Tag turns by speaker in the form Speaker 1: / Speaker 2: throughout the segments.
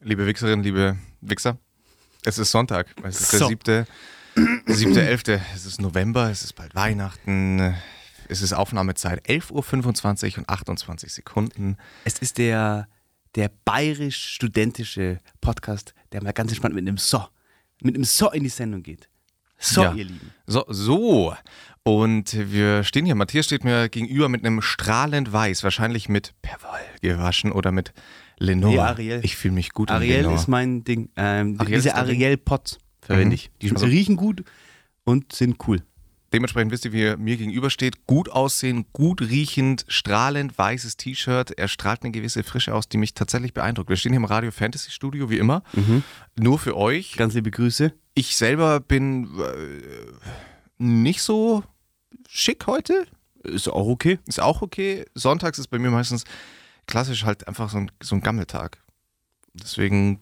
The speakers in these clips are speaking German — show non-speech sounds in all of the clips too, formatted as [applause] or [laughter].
Speaker 1: Liebe Wichserinnen, liebe Wichser, es ist Sonntag. Es ist
Speaker 2: So.
Speaker 1: der siebte, siebte, elfte. Es ist November, es ist bald Weihnachten. Es ist Aufnahmezeit 11.25 Uhr und 28 Sekunden.
Speaker 2: Es ist der, der bayerisch-studentische Podcast, der mal ganz entspannt mit einem So, mit einem So in die Sendung geht. So,
Speaker 1: Ja.
Speaker 2: ihr Lieben.
Speaker 1: So, so. Und wir stehen hier. Matthias steht mir gegenüber mit einem strahlend weiß, wahrscheinlich mit Perwoll gewaschen oder mit Lenore.
Speaker 2: Nee, Ariel.
Speaker 1: Ich fühle mich gut in
Speaker 2: Ariel
Speaker 1: Lenore.
Speaker 2: ist mein Ding. Ähm,
Speaker 1: Ariel
Speaker 2: diese? Ariel-Pots verwende
Speaker 1: Mhm.
Speaker 2: ich. Die
Speaker 1: Also-
Speaker 2: riechen gut und sind cool.
Speaker 1: Dementsprechend wisst ihr, wie er mir gegenübersteht. Gut aussehen, gut riechend, strahlend weißes T-Shirt. Er strahlt eine gewisse Frische aus, die mich tatsächlich beeindruckt. Wir stehen hier im Radio Fantasy Studio, wie immer. Nur für euch.
Speaker 2: Ganz liebe Grüße.
Speaker 1: Ich selber bin äh, nicht so schick heute.
Speaker 2: Ist auch okay.
Speaker 1: Ist auch okay. Sonntags ist bei mir meistens klassisch halt einfach so ein, so ein Gammeltag. Deswegen,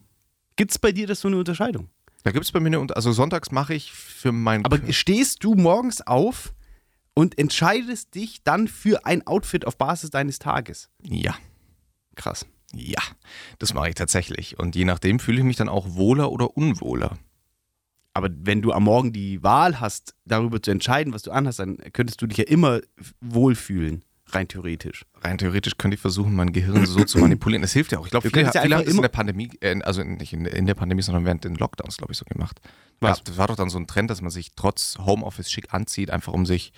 Speaker 2: Gibt es bei dir das so eine Unterscheidung?
Speaker 1: da gibt es bei mir eine, also sonntags mache ich für mein.
Speaker 2: Aber stehst du morgens auf und entscheidest dich dann für ein Outfit auf Basis deines Tages?
Speaker 1: ja.
Speaker 2: Krass.
Speaker 1: Ja, das mache ich tatsächlich. Und je nachdem fühle ich mich dann auch wohler oder unwohler.
Speaker 2: Aber wenn du am Morgen die Wahl hast, darüber zu entscheiden, was du anhast, dann könntest du dich ja immer wohlfühlen, rein theoretisch.
Speaker 1: Rein theoretisch könnte ich versuchen, mein Gehirn so zu manipulieren. Das hilft ja auch. Ich glaube, viele,
Speaker 2: ja
Speaker 1: viele haben das in der Pandemie, äh, also nicht in, in der Pandemie, sondern während den Lockdowns, glaube ich, so gemacht.
Speaker 2: Was?
Speaker 1: Das war doch dann so ein Trend, dass man sich trotz Homeoffice schick anzieht, einfach um sich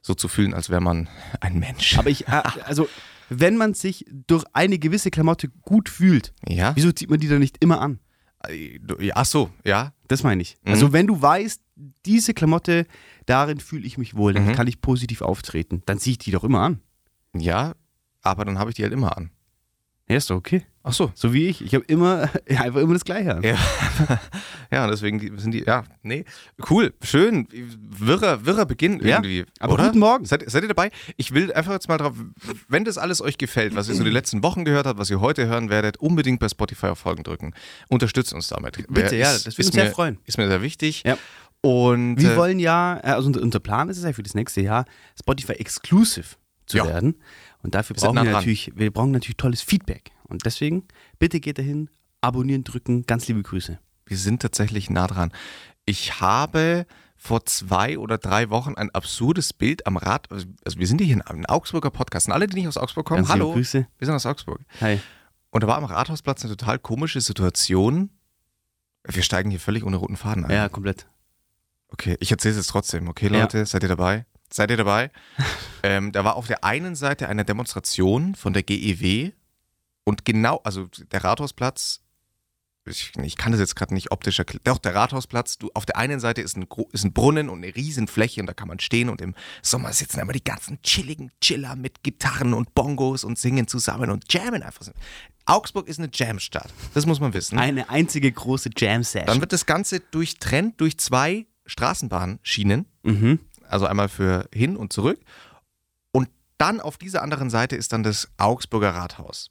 Speaker 1: so zu fühlen, als wäre man ein Mensch.
Speaker 2: Aber ich, äh, [laughs] also, wenn man sich durch eine gewisse Klamotte gut fühlt,
Speaker 1: ja?
Speaker 2: wieso zieht man die dann nicht immer an?
Speaker 1: Äh, Ach so, ja.
Speaker 2: Das meine ich.
Speaker 1: Mhm.
Speaker 2: Also, wenn du weißt, diese Klamotte, darin fühle ich mich wohl, dann
Speaker 1: Mhm.
Speaker 2: kann ich positiv auftreten, dann ziehe ich die doch immer an.
Speaker 1: Ja, aber dann habe ich die halt immer an.
Speaker 2: Ja, ist doch okay.
Speaker 1: Ach so.
Speaker 2: So wie ich. Ich habe immer, [laughs] einfach immer das Gleiche an.
Speaker 1: Ja. [laughs] ja, und deswegen sind die, ja, nee, cool, schön, wirrer, wirrer Beginn
Speaker 2: Ja,
Speaker 1: irgendwie.
Speaker 2: aber
Speaker 1: oder?
Speaker 2: guten Morgen.
Speaker 1: Seid, seid ihr dabei? Ich will einfach jetzt mal drauf, wenn das alles euch gefällt, was ihr so die letzten Wochen gehört habt, was ihr heute hören werdet, unbedingt bei Spotify auf Folgen drücken. Unterstützt uns damit.
Speaker 2: Bitte, ja,
Speaker 1: ist,
Speaker 2: das würde uns sehr freuen.
Speaker 1: Ist mir sehr wichtig.
Speaker 2: Ja.
Speaker 1: Und
Speaker 2: Wir
Speaker 1: äh,
Speaker 2: wollen ja, äh, also unser, Plan ist es ja für das nächste Jahr, Spotify Exclusive zu
Speaker 1: Ja.
Speaker 2: werden. Und dafür
Speaker 1: Wir
Speaker 2: brauchen wir natürlich, wir brauchen natürlich tolles Feedback. Und deswegen, bitte geht dahin, abonnieren, drücken, ganz liebe Grüße.
Speaker 1: wir sind tatsächlich nah dran. Ich habe vor zwei oder drei Wochen ein absurdes Bild am Rad, also wir sind hier in einem Augsburger Podcast und alle, die nicht aus Augsburg kommen,
Speaker 2: Ganz
Speaker 1: hallo,
Speaker 2: Grüße.
Speaker 1: wir sind aus Augsburg.
Speaker 2: Hi.
Speaker 1: Und da war am Rathausplatz eine total komische Situation. Wir steigen hier völlig ohne roten Faden ein.
Speaker 2: Ja, komplett.
Speaker 1: Okay, ich erzähle es jetzt trotzdem. Okay,
Speaker 2: Ja.
Speaker 1: Leute, seid ihr dabei? Seid ihr dabei? [laughs] ähm, da war auf der einen Seite eine Demonstration von der GEW und genau, also der Rathausplatz, ich, ich kann das jetzt gerade nicht optisch erklären, doch der Rathausplatz, du, auf der einen Seite ist ein, ist ein Brunnen und eine Riesenfläche und da kann man stehen und im Sommer sitzen immer die ganzen chilligen Chiller mit Gitarren und Bongos und singen zusammen und jammen einfach. so. Augsburg ist eine Jamstadt, das muss man wissen.
Speaker 2: Eine einzige große Jam-Session.
Speaker 1: Dann wird das Ganze durchtrennt durch zwei Straßenbahnschienen
Speaker 2: Mhm.
Speaker 1: also einmal für hin und zurück. Und dann auf dieser anderen Seite ist dann das Augsburger Rathaus.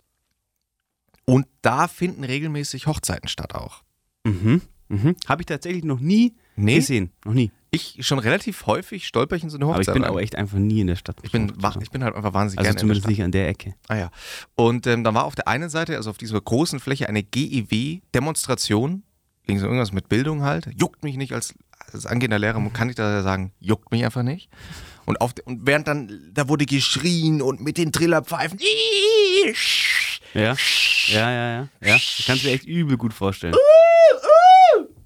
Speaker 1: Und da finden regelmäßig Hochzeiten statt auch.
Speaker 2: Mhm. Mhm. Habe ich tatsächlich noch nie
Speaker 1: Nee,
Speaker 2: gesehen. Noch nie.
Speaker 1: ich schon relativ häufig stolper ich in so eine
Speaker 2: Aber ich
Speaker 1: Hochzeit.
Speaker 2: bin
Speaker 1: rein.
Speaker 2: auch echt einfach nie in der Stadt.
Speaker 1: ich, bin, ich bin halt einfach wahnsinnig
Speaker 2: also
Speaker 1: gerne in der
Speaker 2: zumindest
Speaker 1: Stadt.
Speaker 2: nicht an der Ecke.
Speaker 1: Ah ja. Und ähm, dann war auf der einen Seite, also auf dieser großen Fläche, eine GEW-Demonstration. Ging so irgendwas mit Bildung halt. Juckt mich nicht als, als angehender Lehrer, kann ich da sagen, juckt mich einfach nicht. Und, auf, und während dann, da wurde geschrien und mit den Trillerpfeifen.
Speaker 2: Ja. Ja, ja, ja. ja. Ich kann es mir echt übel gut vorstellen.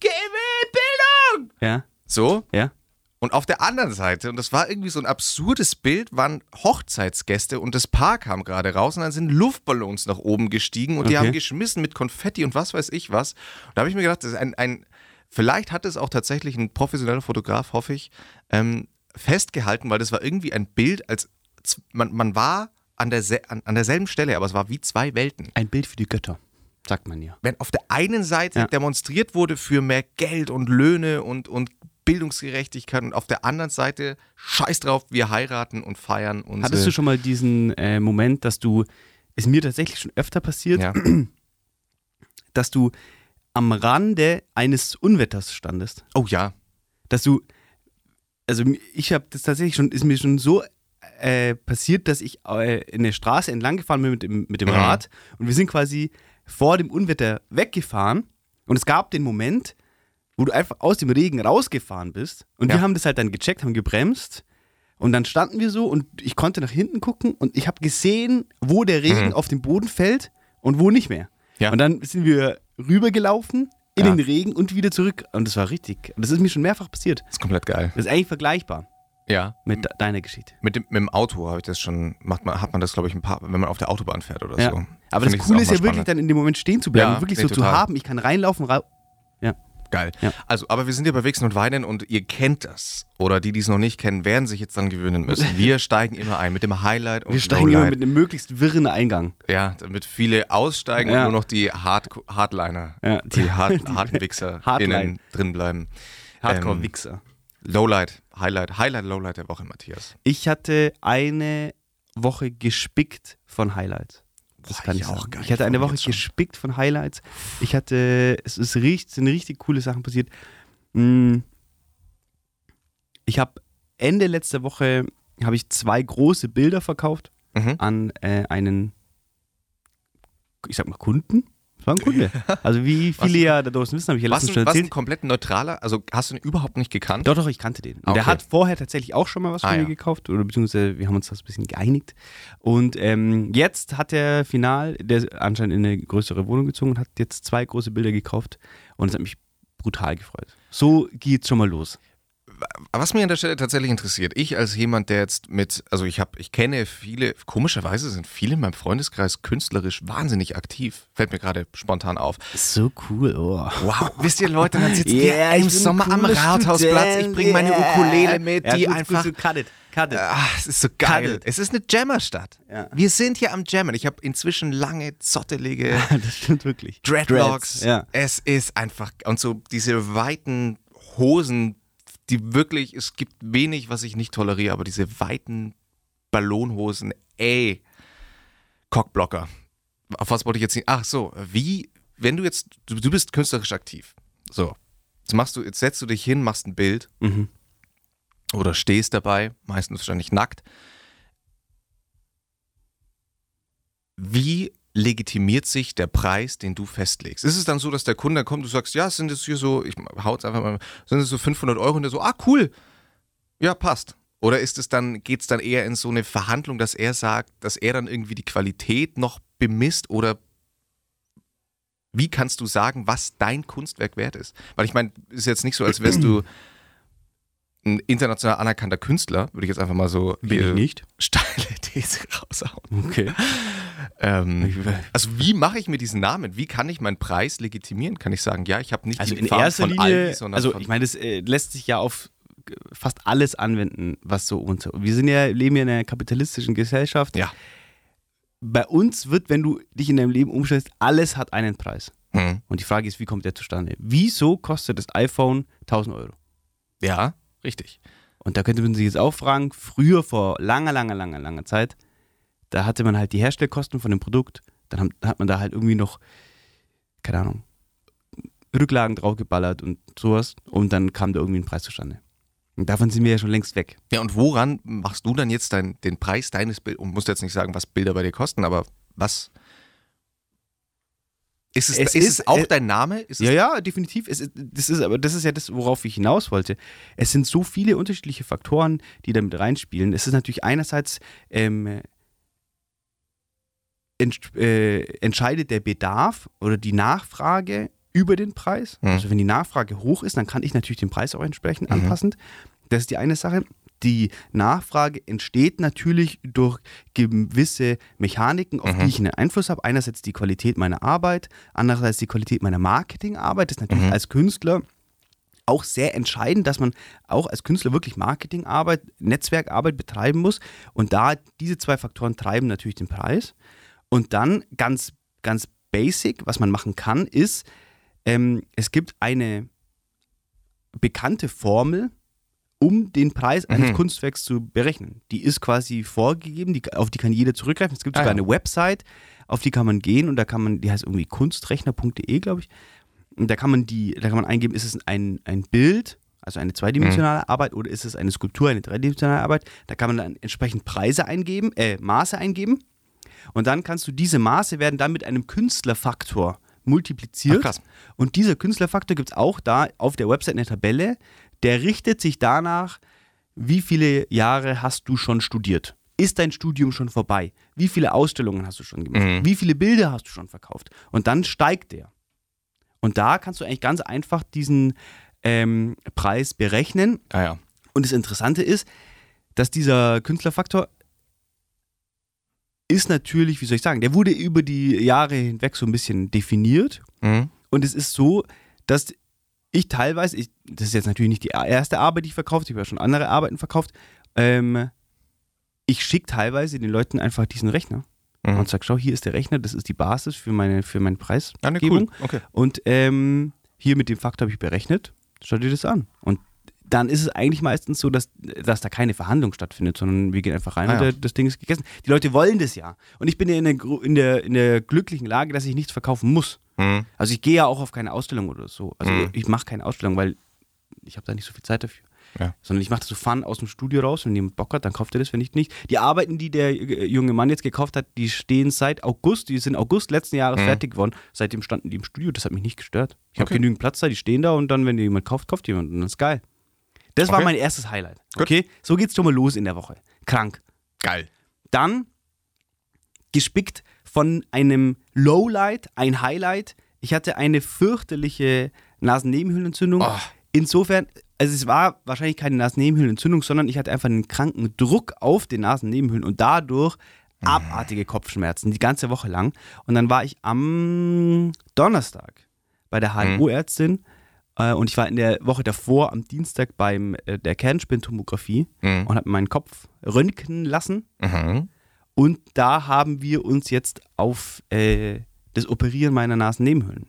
Speaker 1: Bildung!
Speaker 2: Ja.
Speaker 1: So.
Speaker 2: Ja.
Speaker 1: Und auf der anderen Seite, und das war irgendwie so ein absurdes Bild, waren Hochzeitsgäste und das Paar kam gerade raus und dann sind Luftballons nach oben gestiegen und die
Speaker 2: Okay.
Speaker 1: haben geschmissen mit Konfetti und was weiß ich was. Und da habe ich mir gedacht, das ist ein, ein, vielleicht hat es auch tatsächlich ein professioneller Fotograf, hoffe ich, ähm, festgehalten, weil das war irgendwie ein Bild, als man, man war an, der, an, an derselben Stelle, aber es war wie zwei Welten.
Speaker 2: Ein Bild für die Götter, sagt man ja.
Speaker 1: Wenn auf der einen Seite
Speaker 2: Ja.
Speaker 1: demonstriert wurde für mehr Geld und Löhne und, und Bildungsgerechtigkeit und auf der anderen Seite scheiß drauf, wir heiraten und feiern und
Speaker 2: Hattest du schon mal diesen äh, Moment, dass du, ist mir tatsächlich schon öfter passiert,
Speaker 1: ja. [clears throat]
Speaker 2: dass du am Rande eines Unwetters standest?
Speaker 1: Oh ja.
Speaker 2: Dass du, also ich habe das tatsächlich schon, ist mir schon so äh, passiert, dass ich äh, in der Straße entlang gefahren bin mit dem, mit dem
Speaker 1: Mhm.
Speaker 2: Rad und wir sind quasi vor dem Unwetter weggefahren und es gab den Moment, wo du einfach aus dem Regen rausgefahren bist und
Speaker 1: Ja.
Speaker 2: wir haben das halt dann gecheckt, haben gebremst und dann standen wir so und ich konnte nach hinten gucken und ich habe gesehen, wo der Regen
Speaker 1: Mhm.
Speaker 2: auf den Boden fällt und wo nicht mehr.
Speaker 1: Ja.
Speaker 2: Und dann sind wir rübergelaufen in
Speaker 1: Ja.
Speaker 2: den Regen und wieder zurück und das war richtig. Das ist mir schon mehrfach passiert.
Speaker 1: Das ist komplett geil.
Speaker 2: Das ist eigentlich vergleichbar
Speaker 1: Ja.
Speaker 2: mit de- deiner Geschichte.
Speaker 1: Mit dem, mit dem Auto habe ich das schon, macht man, hat man das, glaube ich, ein paar, wenn man auf der Autobahn fährt oder
Speaker 2: Ja.
Speaker 1: so.
Speaker 2: Aber
Speaker 1: Find
Speaker 2: das Coole ist ja wirklich
Speaker 1: spannend.
Speaker 2: dann in dem Moment stehen zu bleiben,
Speaker 1: Ja,
Speaker 2: und wirklich
Speaker 1: nee,
Speaker 2: so zu
Speaker 1: total.
Speaker 2: haben. Ich kann reinlaufen, ra
Speaker 1: Geil.
Speaker 2: Ja.
Speaker 1: Also, aber wir sind ja bei Wichsen und Weinen und ihr kennt das. Oder die, die es noch nicht kennen, werden sich jetzt dann gewöhnen müssen. [laughs] Wir steigen immer ein mit dem Highlight und
Speaker 2: wir steigen immer
Speaker 1: Lowlight.
Speaker 2: mit einem möglichst wirren Eingang.
Speaker 1: Ja, damit viele aussteigen
Speaker 2: Ja.
Speaker 1: und nur noch die Hard Hardliner,
Speaker 2: Ja,
Speaker 1: die, [laughs] Hard harten Wichser innen drin bleiben.
Speaker 2: Hardcore-Wichser.
Speaker 1: Lowlight, Highlight, Highlight, Lowlight der Woche, Matthias.
Speaker 2: Ich hatte eine Woche gespickt von Highlights. Das
Speaker 1: Boah,
Speaker 2: kann ich
Speaker 1: ich auch geil.
Speaker 2: Ich hatte eine Woche gespickt von Highlights. Ich hatte, es ist richtig, sind richtig coole Sachen passiert. Mm. Ich habe Ende letzter Woche habe ich zwei große Bilder verkauft
Speaker 1: Mhm.
Speaker 2: an äh, einen, ich sag mal Kunden. Das war ein [laughs] Kunde. Also wie
Speaker 1: Was?
Speaker 2: viele ja da draußen wissen, habe ich ja
Speaker 1: Was,
Speaker 2: letztens schon
Speaker 1: was ein
Speaker 2: erzählt.
Speaker 1: komplett neutraler, also hast du ihn überhaupt nicht gekannt?
Speaker 2: Doch, doch, ich kannte den.
Speaker 1: Okay.
Speaker 2: Der hat vorher tatsächlich auch schon mal was
Speaker 1: Ah,
Speaker 2: von mir
Speaker 1: ja.
Speaker 2: gekauft, oder beziehungsweise wir haben uns das ein bisschen geeinigt. Und ähm, jetzt hat er final, der ist anscheinend in eine größere Wohnung gezogen und hat jetzt zwei große Bilder gekauft und es hat mich brutal gefreut. So geht's schon mal los.
Speaker 1: Was mich an der Stelle tatsächlich interessiert, ich als jemand, der jetzt mit, also ich habe, ich kenne viele, komischerweise sind viele in meinem Freundeskreis künstlerisch wahnsinnig aktiv. Fällt mir gerade spontan auf.
Speaker 2: So cool, oh.
Speaker 1: Wow, wisst ihr Leute, dann sitzen
Speaker 2: Yeah, ich
Speaker 1: im Sommer am Rathausplatz, ich bringe meine
Speaker 2: yeah.
Speaker 1: Ukulele mit,
Speaker 2: Ja,
Speaker 1: die
Speaker 2: gut,
Speaker 1: einfach.
Speaker 2: Gut, cut it, cut it.
Speaker 1: Ah, es ist so geil.
Speaker 2: Cut it.
Speaker 1: Es ist eine Jammerstadt.
Speaker 2: Ja.
Speaker 1: Wir sind hier am Jammen. Ich habe inzwischen lange, zottelige [laughs]
Speaker 2: das stimmt wirklich.
Speaker 1: Dreadlocks.
Speaker 2: Dreads, Ja.
Speaker 1: Es ist einfach, und so diese weiten Hosen, die wirklich, es gibt wenig, was ich nicht toleriere, aber diese weiten Ballonhosen, ey, Cockblocker. Auf was wollte ich jetzt nicht? Ach so, wie, wenn du jetzt, du, du bist künstlerisch aktiv. So. Jetzt machst du, jetzt setzt du dich hin, machst ein Bild
Speaker 2: Mhm.
Speaker 1: oder stehst dabei, meistens wahrscheinlich nackt. Wie legitimiert sich der Preis, den du festlegst? Ist es dann so, dass der Kunde kommt, du sagst, ja, sind es hier so, ich hau's einfach mal, sind es so 500 Euro und der so, ah, cool, ja, passt. Oder ist es dann, geht es dann eher in so eine Verhandlung, dass er sagt, dass er dann irgendwie die Qualität noch bemisst oder wie kannst du sagen, was dein Kunstwerk wert ist? Weil ich meine, ist jetzt nicht so, als wärst du ein international anerkannter Künstler, würde ich jetzt einfach mal so
Speaker 2: Bin ich nicht?
Speaker 1: steile [laughs] These raushauen.
Speaker 2: Okay.
Speaker 1: Ähm, also wie mache ich mir diesen Namen? Wie kann ich meinen Preis legitimieren? Kann ich sagen, ja, ich habe nicht
Speaker 2: Also
Speaker 1: die
Speaker 2: in
Speaker 1: Farben
Speaker 2: erster
Speaker 1: von
Speaker 2: Linie,
Speaker 1: Aldi, sondern
Speaker 2: also
Speaker 1: von
Speaker 2: ich meine, das äh, lässt sich ja auf fast alles anwenden, was so unter. Wir sind ja, leben ja in einer kapitalistischen Gesellschaft.
Speaker 1: ja.
Speaker 2: Bei uns wird, wenn du dich in deinem Leben umstellst, alles hat einen Preis.
Speaker 1: Hm.
Speaker 2: Und die Frage ist, wie kommt der zustande? Wieso kostet das iPhone 1000 Euro?
Speaker 1: ja, richtig.
Speaker 2: Und da könnte man sich jetzt auch fragen, früher vor langer, langer, langer, langer Zeit, da hatte man halt die Herstellkosten von dem Produkt, dann haben- hat man da halt irgendwie noch, keine Ahnung, Rücklagen draufgeballert und sowas und dann kam da irgendwie ein Preis zustande. Und davon sind wir ja schon längst weg.
Speaker 1: Ja, und woran machst du dann jetzt dein, den Preis deines Bildes? Und musst jetzt nicht sagen, was Bilder bei dir kosten, aber was? Ist es,
Speaker 2: Es
Speaker 1: ist,
Speaker 2: ist-
Speaker 1: es auch
Speaker 2: äh,
Speaker 1: dein Name?
Speaker 2: Ja, ja, definitiv. Es das ist aber das ist ja das, worauf ich hinaus wollte. Es sind so viele unterschiedliche Faktoren, die damit reinspielen. Es ist natürlich einerseits ähm, ent, äh, entscheidet der Bedarf oder die Nachfrage über den Preis.
Speaker 1: Mhm.
Speaker 2: Also wenn die Nachfrage hoch ist, dann kann ich natürlich den Preis auch entsprechend
Speaker 1: Mhm.
Speaker 2: anpassend. Das ist die eine Sache. Die Nachfrage entsteht natürlich durch gewisse Mechaniken, auf
Speaker 1: Mhm.
Speaker 2: die ich einen Einfluss habe. Einerseits die Qualität meiner Arbeit, andererseits die Qualität meiner Marketingarbeit. Das ist natürlich
Speaker 1: Mhm.
Speaker 2: als Künstler auch sehr entscheidend, dass man auch als Künstler wirklich Marketingarbeit, Netzwerkarbeit betreiben muss. Und da diese zwei Faktoren treiben natürlich den Preis. Und dann ganz, ganz basic, was man machen kann, ist, ähm, es gibt eine bekannte Formel, um den Preis eines
Speaker 1: Mhm.
Speaker 2: Kunstwerks zu berechnen. Die ist quasi vorgegeben, die, auf die kann jeder zurückgreifen. Es gibt
Speaker 1: Ah,
Speaker 2: sogar
Speaker 1: ja.
Speaker 2: eine Website, auf die kann man gehen und da kann man, die heißt irgendwie kunstrechner.de, glaube ich. Und da kann man die, da kann man eingeben, ist es ein, ein Bild, also eine zweidimensionale Arbeit, oder ist es eine Skulptur, eine dreidimensionale Arbeit. Da kann man dann entsprechend Preise eingeben, äh, Maße eingeben. Und dann kannst du diese Maße werden dann mit einem Künstlerfaktor multipliziert.
Speaker 1: Ach, krass.
Speaker 2: Und dieser Künstlerfaktor gibt es auch da auf der Website eine Tabelle, der richtet sich danach, wie viele Jahre hast du schon studiert? Ist dein Studium schon vorbei? Wie viele Ausstellungen hast du schon gemacht?
Speaker 1: Mhm.
Speaker 2: Wie viele Bilder hast du schon verkauft? Und dann steigt der. Und da kannst du eigentlich ganz einfach diesen ähm, Preis berechnen.
Speaker 1: Ah ja.
Speaker 2: Und das Interessante ist, dass dieser Künstlerfaktor ist natürlich, wie soll ich sagen, der wurde über die Jahre hinweg so ein bisschen definiert.
Speaker 1: Mhm.
Speaker 2: Und es ist so, dass ich teilweise, ich, das ist jetzt natürlich nicht die erste Arbeit, die ich verkauft, ich habe ja schon andere Arbeiten verkauft, ähm, ich schicke teilweise den Leuten einfach diesen Rechner
Speaker 1: Mhm.
Speaker 2: und sage, schau, hier ist der Rechner, das ist die Basis für meine, für meine
Speaker 1: Ah, ne,
Speaker 2: Preisgebung.
Speaker 1: cool. Okay.
Speaker 2: Und ähm, hier mit dem Faktor habe ich berechnet, schau dir das an. Und dann ist es eigentlich meistens so, dass, dass da keine Verhandlung stattfindet, sondern wir gehen einfach rein
Speaker 1: Ah,
Speaker 2: und
Speaker 1: ja.
Speaker 2: das Ding ist gegessen. Die Leute wollen das ja. Und ich bin ja in der, in der, in der glücklichen Lage, dass ich nichts verkaufen muss.
Speaker 1: Mhm.
Speaker 2: Also ich gehe ja auch auf keine Ausstellung oder so. Also
Speaker 1: Mhm.
Speaker 2: ich mache keine Ausstellung, weil ich habe da nicht so viel Zeit dafür.
Speaker 1: Ja.
Speaker 2: Sondern ich mache das so Fun aus dem Studio raus, wenn jemand Bock hat, dann kauft er das, wenn nicht, nicht. Die Arbeiten, die der äh, junge Mann jetzt gekauft hat, die stehen seit August, die sind August letzten Jahres
Speaker 1: Mhm.
Speaker 2: fertig geworden. Seitdem standen die im Studio, das hat mich nicht gestört. Ich habe
Speaker 1: Okay.
Speaker 2: genügend Platz da, die stehen da und dann, wenn jemand kauft, kauft jemand und das ist geil. Das war
Speaker 1: Okay.
Speaker 2: mein erstes Highlight.
Speaker 1: Gut.
Speaker 2: Okay, so geht's schon mal los in der Woche. Krank.
Speaker 1: Geil.
Speaker 2: Dann gespickt von einem Lowlight, ein Highlight. Ich hatte eine fürchterliche Nasennebenhöhlenentzündung.
Speaker 1: Oh.
Speaker 2: Insofern, also es war wahrscheinlich keine Nasennebenhöhlenentzündung, sondern ich hatte einfach einen kranken Druck auf den Nasennebenhöhlen und dadurch abartige Kopfschmerzen die ganze Woche lang. Und dann war ich am Donnerstag bei der HNO-Ärztin äh, und ich war in der Woche davor am Dienstag beim äh, der Kernspintomographie
Speaker 1: Mhm.
Speaker 2: und habe meinen Kopf röntgen lassen.
Speaker 1: Mhm.
Speaker 2: Und da haben wir uns jetzt auf äh, das Operieren meiner Nasennebenhöhlen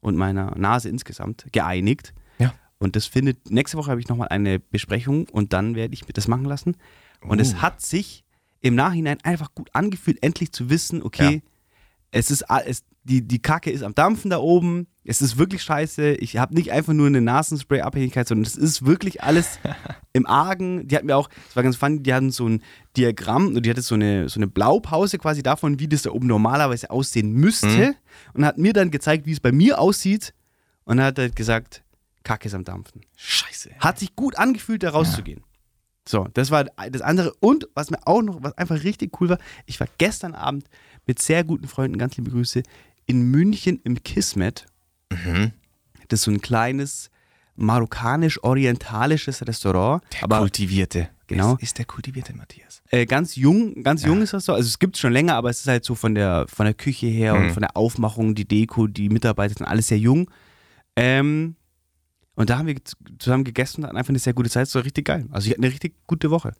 Speaker 2: und meiner Nase insgesamt geeinigt.
Speaker 1: Ja.
Speaker 2: Und das findet, nächste Woche habe ich nochmal eine Besprechung und dann werde ich mir das machen lassen. Und es
Speaker 1: Oh.
Speaker 2: hat sich im Nachhinein einfach gut angefühlt, endlich zu wissen, okay,
Speaker 1: Ja.
Speaker 2: es ist es, die, die Kacke ist am Dampfen da oben, es ist wirklich scheiße, ich habe nicht einfach nur eine Nasenspray-Abhängigkeit, sondern es ist wirklich alles [laughs] im Argen. Die hat mir auch, das war ganz funny, die hatten so ein Diagramm, und die hatte so eine, so eine Blaupause quasi davon, wie das da oben normalerweise aussehen müsste
Speaker 1: Mhm.
Speaker 2: und hat mir dann gezeigt, wie es bei mir aussieht und hat halt gesagt, Kacke ist am Dampfen.
Speaker 1: Scheiße.
Speaker 2: Hat sich gut angefühlt, da rauszugehen. So, das war das andere. Und was mir auch noch, was einfach richtig cool war, ich war gestern Abend mit sehr guten Freunden, ganz liebe Grüße, in München im Kismet.
Speaker 1: Mhm.
Speaker 2: Das ist so ein kleines marokkanisch-orientalisches Restaurant.
Speaker 1: Der
Speaker 2: aber
Speaker 1: kultivierte.
Speaker 2: Genau.
Speaker 1: Ist, ist der kultivierte Matthias.
Speaker 2: äh, ganz jung, ganz
Speaker 1: Ja.
Speaker 2: jung ist das so. Also es gibt es schon länger, aber es ist halt so von der, von der Küche her und
Speaker 1: Mhm.
Speaker 2: von der Aufmachung, die Deko, die Mitarbeiter sind alles sehr jung. Ähm, und da haben wir zusammen gegessen und hatten einfach eine sehr gute Zeit. Es war richtig geil. Also ich hatte eine richtig gute Woche.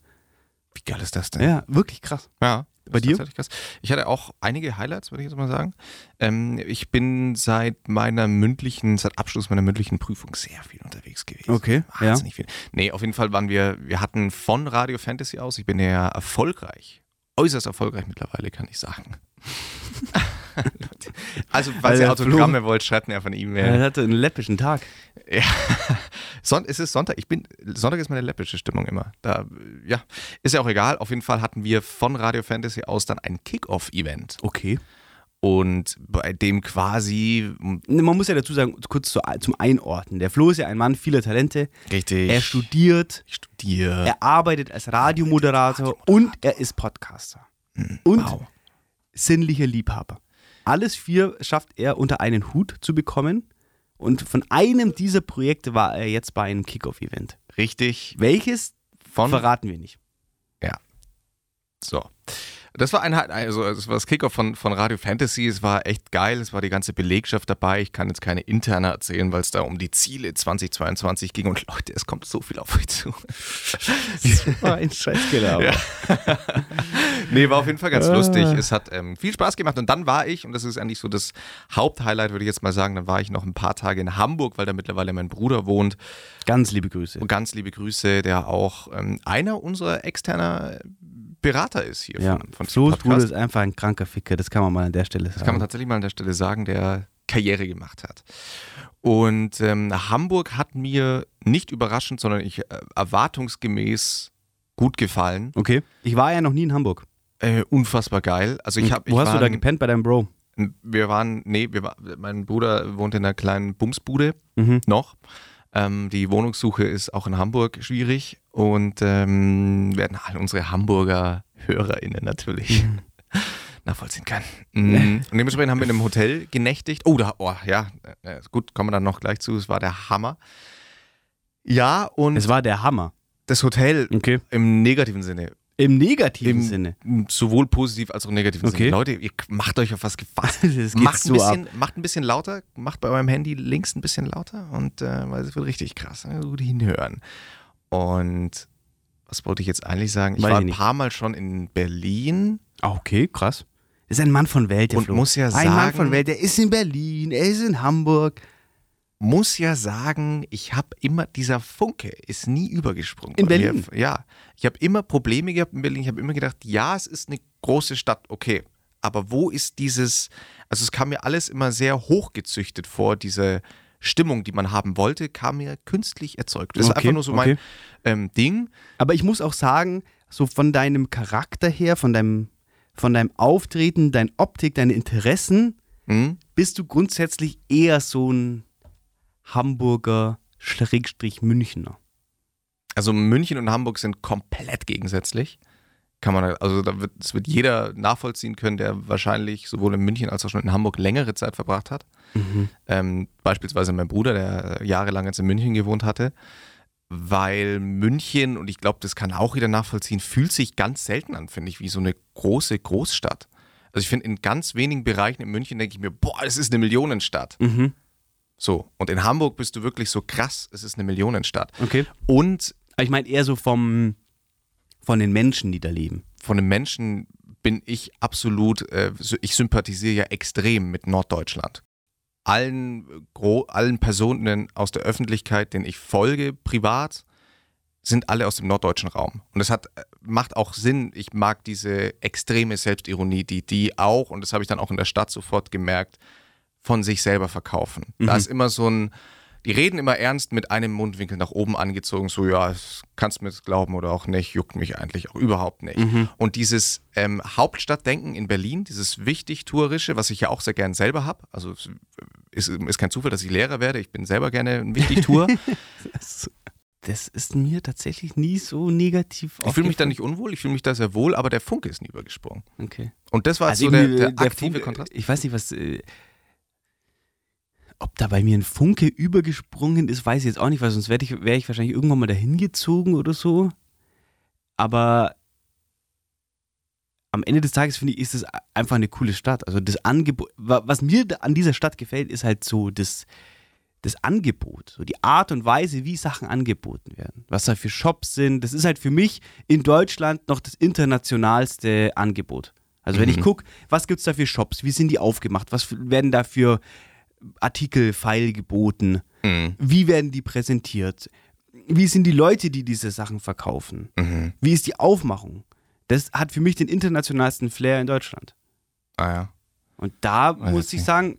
Speaker 1: Wie geil ist das denn?
Speaker 2: Ja, wirklich krass.
Speaker 1: Ja.
Speaker 2: Bei dir?
Speaker 1: Ich hatte auch einige Highlights, würde ich jetzt mal sagen. Ähm, ich bin seit meiner mündlichen, seit Abschluss meiner mündlichen Prüfung sehr viel unterwegs gewesen.
Speaker 2: Okay, ja.
Speaker 1: Wahnsinnig viel. Nee, auf jeden Fall waren wir, wir hatten von Radio Fantasy aus, ich bin ja erfolgreich, äußerst erfolgreich mittlerweile, kann ich sagen. [laughs] Also, ihr
Speaker 2: Alter,
Speaker 1: Autogramme wollt, schreibt mir einfach eine
Speaker 2: Er
Speaker 1: E-Mail.
Speaker 2: hatte einen läppischen Tag.
Speaker 1: Ja. [laughs] Son es ist Sonntag. Ich bin, Sonntag ist meine läppische Stimmung immer. Da, ja, ist ja auch egal. Auf jeden Fall hatten wir von Radio Fantasy aus dann ein Kick-Off-Event.
Speaker 2: Okay.
Speaker 1: Und bei dem quasi, m,
Speaker 2: Man muss ja dazu sagen, kurz zu, zum Einordnen. Der Flo ist ja ein Mann vieler Talente.
Speaker 1: richtig,
Speaker 2: Er studiert,
Speaker 1: ich studiere.
Speaker 2: er arbeitet als Radiomoderator und er ist Podcaster. Und
Speaker 1: wow.
Speaker 2: sinnlicher Liebhaber. Alles vier schafft er unter einen Hut zu bekommen. Und von einem dieser Projekte war er jetzt bei einem Kickoff-Event.
Speaker 1: Richtig.
Speaker 2: Welches
Speaker 1: Von,
Speaker 2: verraten wir nicht.
Speaker 1: so. Das war ein, also es war das Kickoff von, von Radio Fantasy. Es war echt geil. Es war die ganze Belegschaft dabei. Ich kann jetzt keine interne erzählen, weil es da um die Ziele 2022 ging. Und Leute, es kommt so viel auf euch zu.
Speaker 2: Das war ein Scheißgelaber.
Speaker 1: Ja. [laughs] nee, war auf jeden Fall ganz
Speaker 2: Ah.
Speaker 1: lustig. Es hat ähm, viel Spaß gemacht. Und dann war ich, und das ist eigentlich so das Haupthighlight, würde ich jetzt mal sagen, dann war ich noch ein paar Tage in Hamburg, weil da mittlerweile mein Bruder wohnt.
Speaker 2: Ganz liebe Grüße.
Speaker 1: Und ganz liebe Grüße, der auch ähm, einer unserer externer Berater ist hier
Speaker 2: Ja,
Speaker 1: von, von
Speaker 2: Flo's Bruder ist einfach ein kranker Ficker, das kann man mal an der Stelle sagen.
Speaker 1: Das kann man tatsächlich mal an der Stelle sagen, der Karriere gemacht hat. Und ähm, Hamburg hat mir nicht überraschend, sondern ich äh, erwartungsgemäß gut gefallen.
Speaker 2: okay. Ich war ja noch nie in Hamburg.
Speaker 1: Äh, unfassbar geil. Also ich hab,
Speaker 2: Wo
Speaker 1: ich
Speaker 2: hast du
Speaker 1: war
Speaker 2: da
Speaker 1: ein-
Speaker 2: gepennt bei deinem Bro?
Speaker 1: Wir waren, nee, wir war, mein Bruder wohnt in einer kleinen Bumsbude
Speaker 2: Mhm.
Speaker 1: noch. Ähm, die Wohnungssuche ist auch in Hamburg schwierig und ähm, werden alle unsere Hamburger HörerInnen natürlich [laughs] nachvollziehen können. Mm, Und dementsprechend haben wir in einem Hotel genächtigt. Oh, da, oh ja, äh, gut, kommen wir dann noch gleich zu. Es war der Hammer. Ja, und
Speaker 2: Es war der Hammer.
Speaker 1: das Hotel
Speaker 2: Okay.
Speaker 1: im negativen Sinne,
Speaker 2: Im negativen
Speaker 1: Im-
Speaker 2: Sinne.
Speaker 1: sowohl positiv als auch negativen
Speaker 2: Okay.
Speaker 1: Sinne. Leute, ihr macht euch auf was gefasst. [laughs] Macht, ein
Speaker 2: ab.
Speaker 1: bisschen, macht ein bisschen lauter, macht bei eurem Handy links ein bisschen lauter und äh, weil es wird richtig krass. ne? Gut hinhören. Und was wollte ich jetzt eigentlich sagen? Ich
Speaker 2: Weiß
Speaker 1: war ein paar Mal schon in Berlin
Speaker 2: Ah, okay, krass. Ist ein Mann von Welt, der
Speaker 1: und
Speaker 2: Flo.
Speaker 1: muss ja
Speaker 2: Ein Mann
Speaker 1: sagen,
Speaker 2: von Welt, der ist in Berlin, er ist in Hamburg.
Speaker 1: Muss ja sagen, ich habe immer, dieser Funke ist nie übergesprungen.
Speaker 2: In
Speaker 1: mir.
Speaker 2: Berlin?
Speaker 1: Ja. Ich habe immer Probleme gehabt in Berlin. Ich habe immer gedacht, ja, es ist eine große Stadt, okay. Aber wo ist dieses, also es kam mir alles immer sehr hochgezüchtet vor, diese Stimmung, die man haben wollte, kam mir künstlich erzeugt. Das ist
Speaker 2: Okay,
Speaker 1: einfach nur so mein
Speaker 2: okay.
Speaker 1: ähm, Ding.
Speaker 2: Aber ich muss auch sagen, so von deinem Charakter her, von deinem, von deinem Auftreten, deine Optik, deine Interessen,
Speaker 1: Hm?
Speaker 2: bist du grundsätzlich eher so ein Hamburger Schrägstrich Münchner.
Speaker 1: Also München und Hamburg sind komplett gegensätzlich. Kann man, also da wird, das wird jeder nachvollziehen können, der wahrscheinlich sowohl in München als auch schon in Hamburg längere Zeit verbracht hat. Ähm, beispielsweise mein Bruder, der jahrelang jetzt in München gewohnt hatte. Weil München, und ich glaube, das kann auch jeder nachvollziehen, fühlt sich ganz selten an, finde ich, wie so eine große Großstadt. Also ich finde, in ganz wenigen Bereichen in München denke ich mir, boah, es ist eine Millionenstadt.
Speaker 2: Mhm.
Speaker 1: So. Und in Hamburg bist du wirklich so krass, es ist eine Millionenstadt.
Speaker 2: Okay.
Speaker 1: Und
Speaker 2: Aber ich meine eher so vom, von den Menschen, die da leben.
Speaker 1: von den Menschen bin ich absolut, äh, ich sympathisiere ja extrem mit Norddeutschland. Allen, gro allen Personen aus der Öffentlichkeit, denen ich folge, privat, sind alle aus dem norddeutschen Raum. Und das hat, äh, macht auch Sinn. Ich mag diese extreme Selbstironie, die die auch, und das habe ich dann auch in der Stadt sofort gemerkt, von sich selber verkaufen. Da ist immer so ein, die reden immer ernst mit einem Mundwinkel nach oben angezogen, so ja, kannst du mir das glauben oder auch nicht, juckt mich eigentlich auch überhaupt nicht. Und dieses ähm, Hauptstadtdenken in Berlin, dieses wichtig-tourische, was ich ja auch sehr gern selber habe, also es ist, ist kein Zufall, dass ich Lehrer werde, ich bin selber gerne ein Wichtig-Tour. [laughs]
Speaker 2: Das, ist mir tatsächlich nie so negativ
Speaker 1: ich fühle mich da nicht unwohl, ich fühle mich da sehr wohl, aber der Funke ist nie übergesprungen.
Speaker 2: Okay.
Speaker 1: Und das war
Speaker 2: Also
Speaker 1: so der, der
Speaker 2: äh, der
Speaker 1: aktive
Speaker 2: Funke-
Speaker 1: Kontrast.
Speaker 2: Ich weiß nicht, was. Äh, ob da bei mir ein Funke übergesprungen ist, weiß ich jetzt auch nicht, weil sonst wäre ich, wär ich wahrscheinlich irgendwann mal dahin gezogen oder so. Aber am Ende des Tages finde ich, ist es einfach eine coole Stadt. Also das Angebot, wa- was mir an dieser Stadt gefällt, ist halt so das, das Angebot, so die Art und Weise, wie Sachen angeboten werden, was da für Shops sind. Das ist halt für mich in Deutschland noch das internationalste Angebot. Also wenn ich
Speaker 1: Mhm.
Speaker 2: gucke, was gibt es da für Shops, wie sind die aufgemacht, was werden da für Artikel, Pfeil geboten,
Speaker 1: Mhm.
Speaker 2: wie werden die präsentiert, wie sind die Leute, die diese Sachen verkaufen,
Speaker 1: Mhm.
Speaker 2: wie ist die Aufmachung. Das hat für mich den internationalsten Flair in Deutschland.
Speaker 1: Ah ja.
Speaker 2: Und da
Speaker 1: Weiß
Speaker 2: muss ich
Speaker 1: nicht.
Speaker 2: sagen,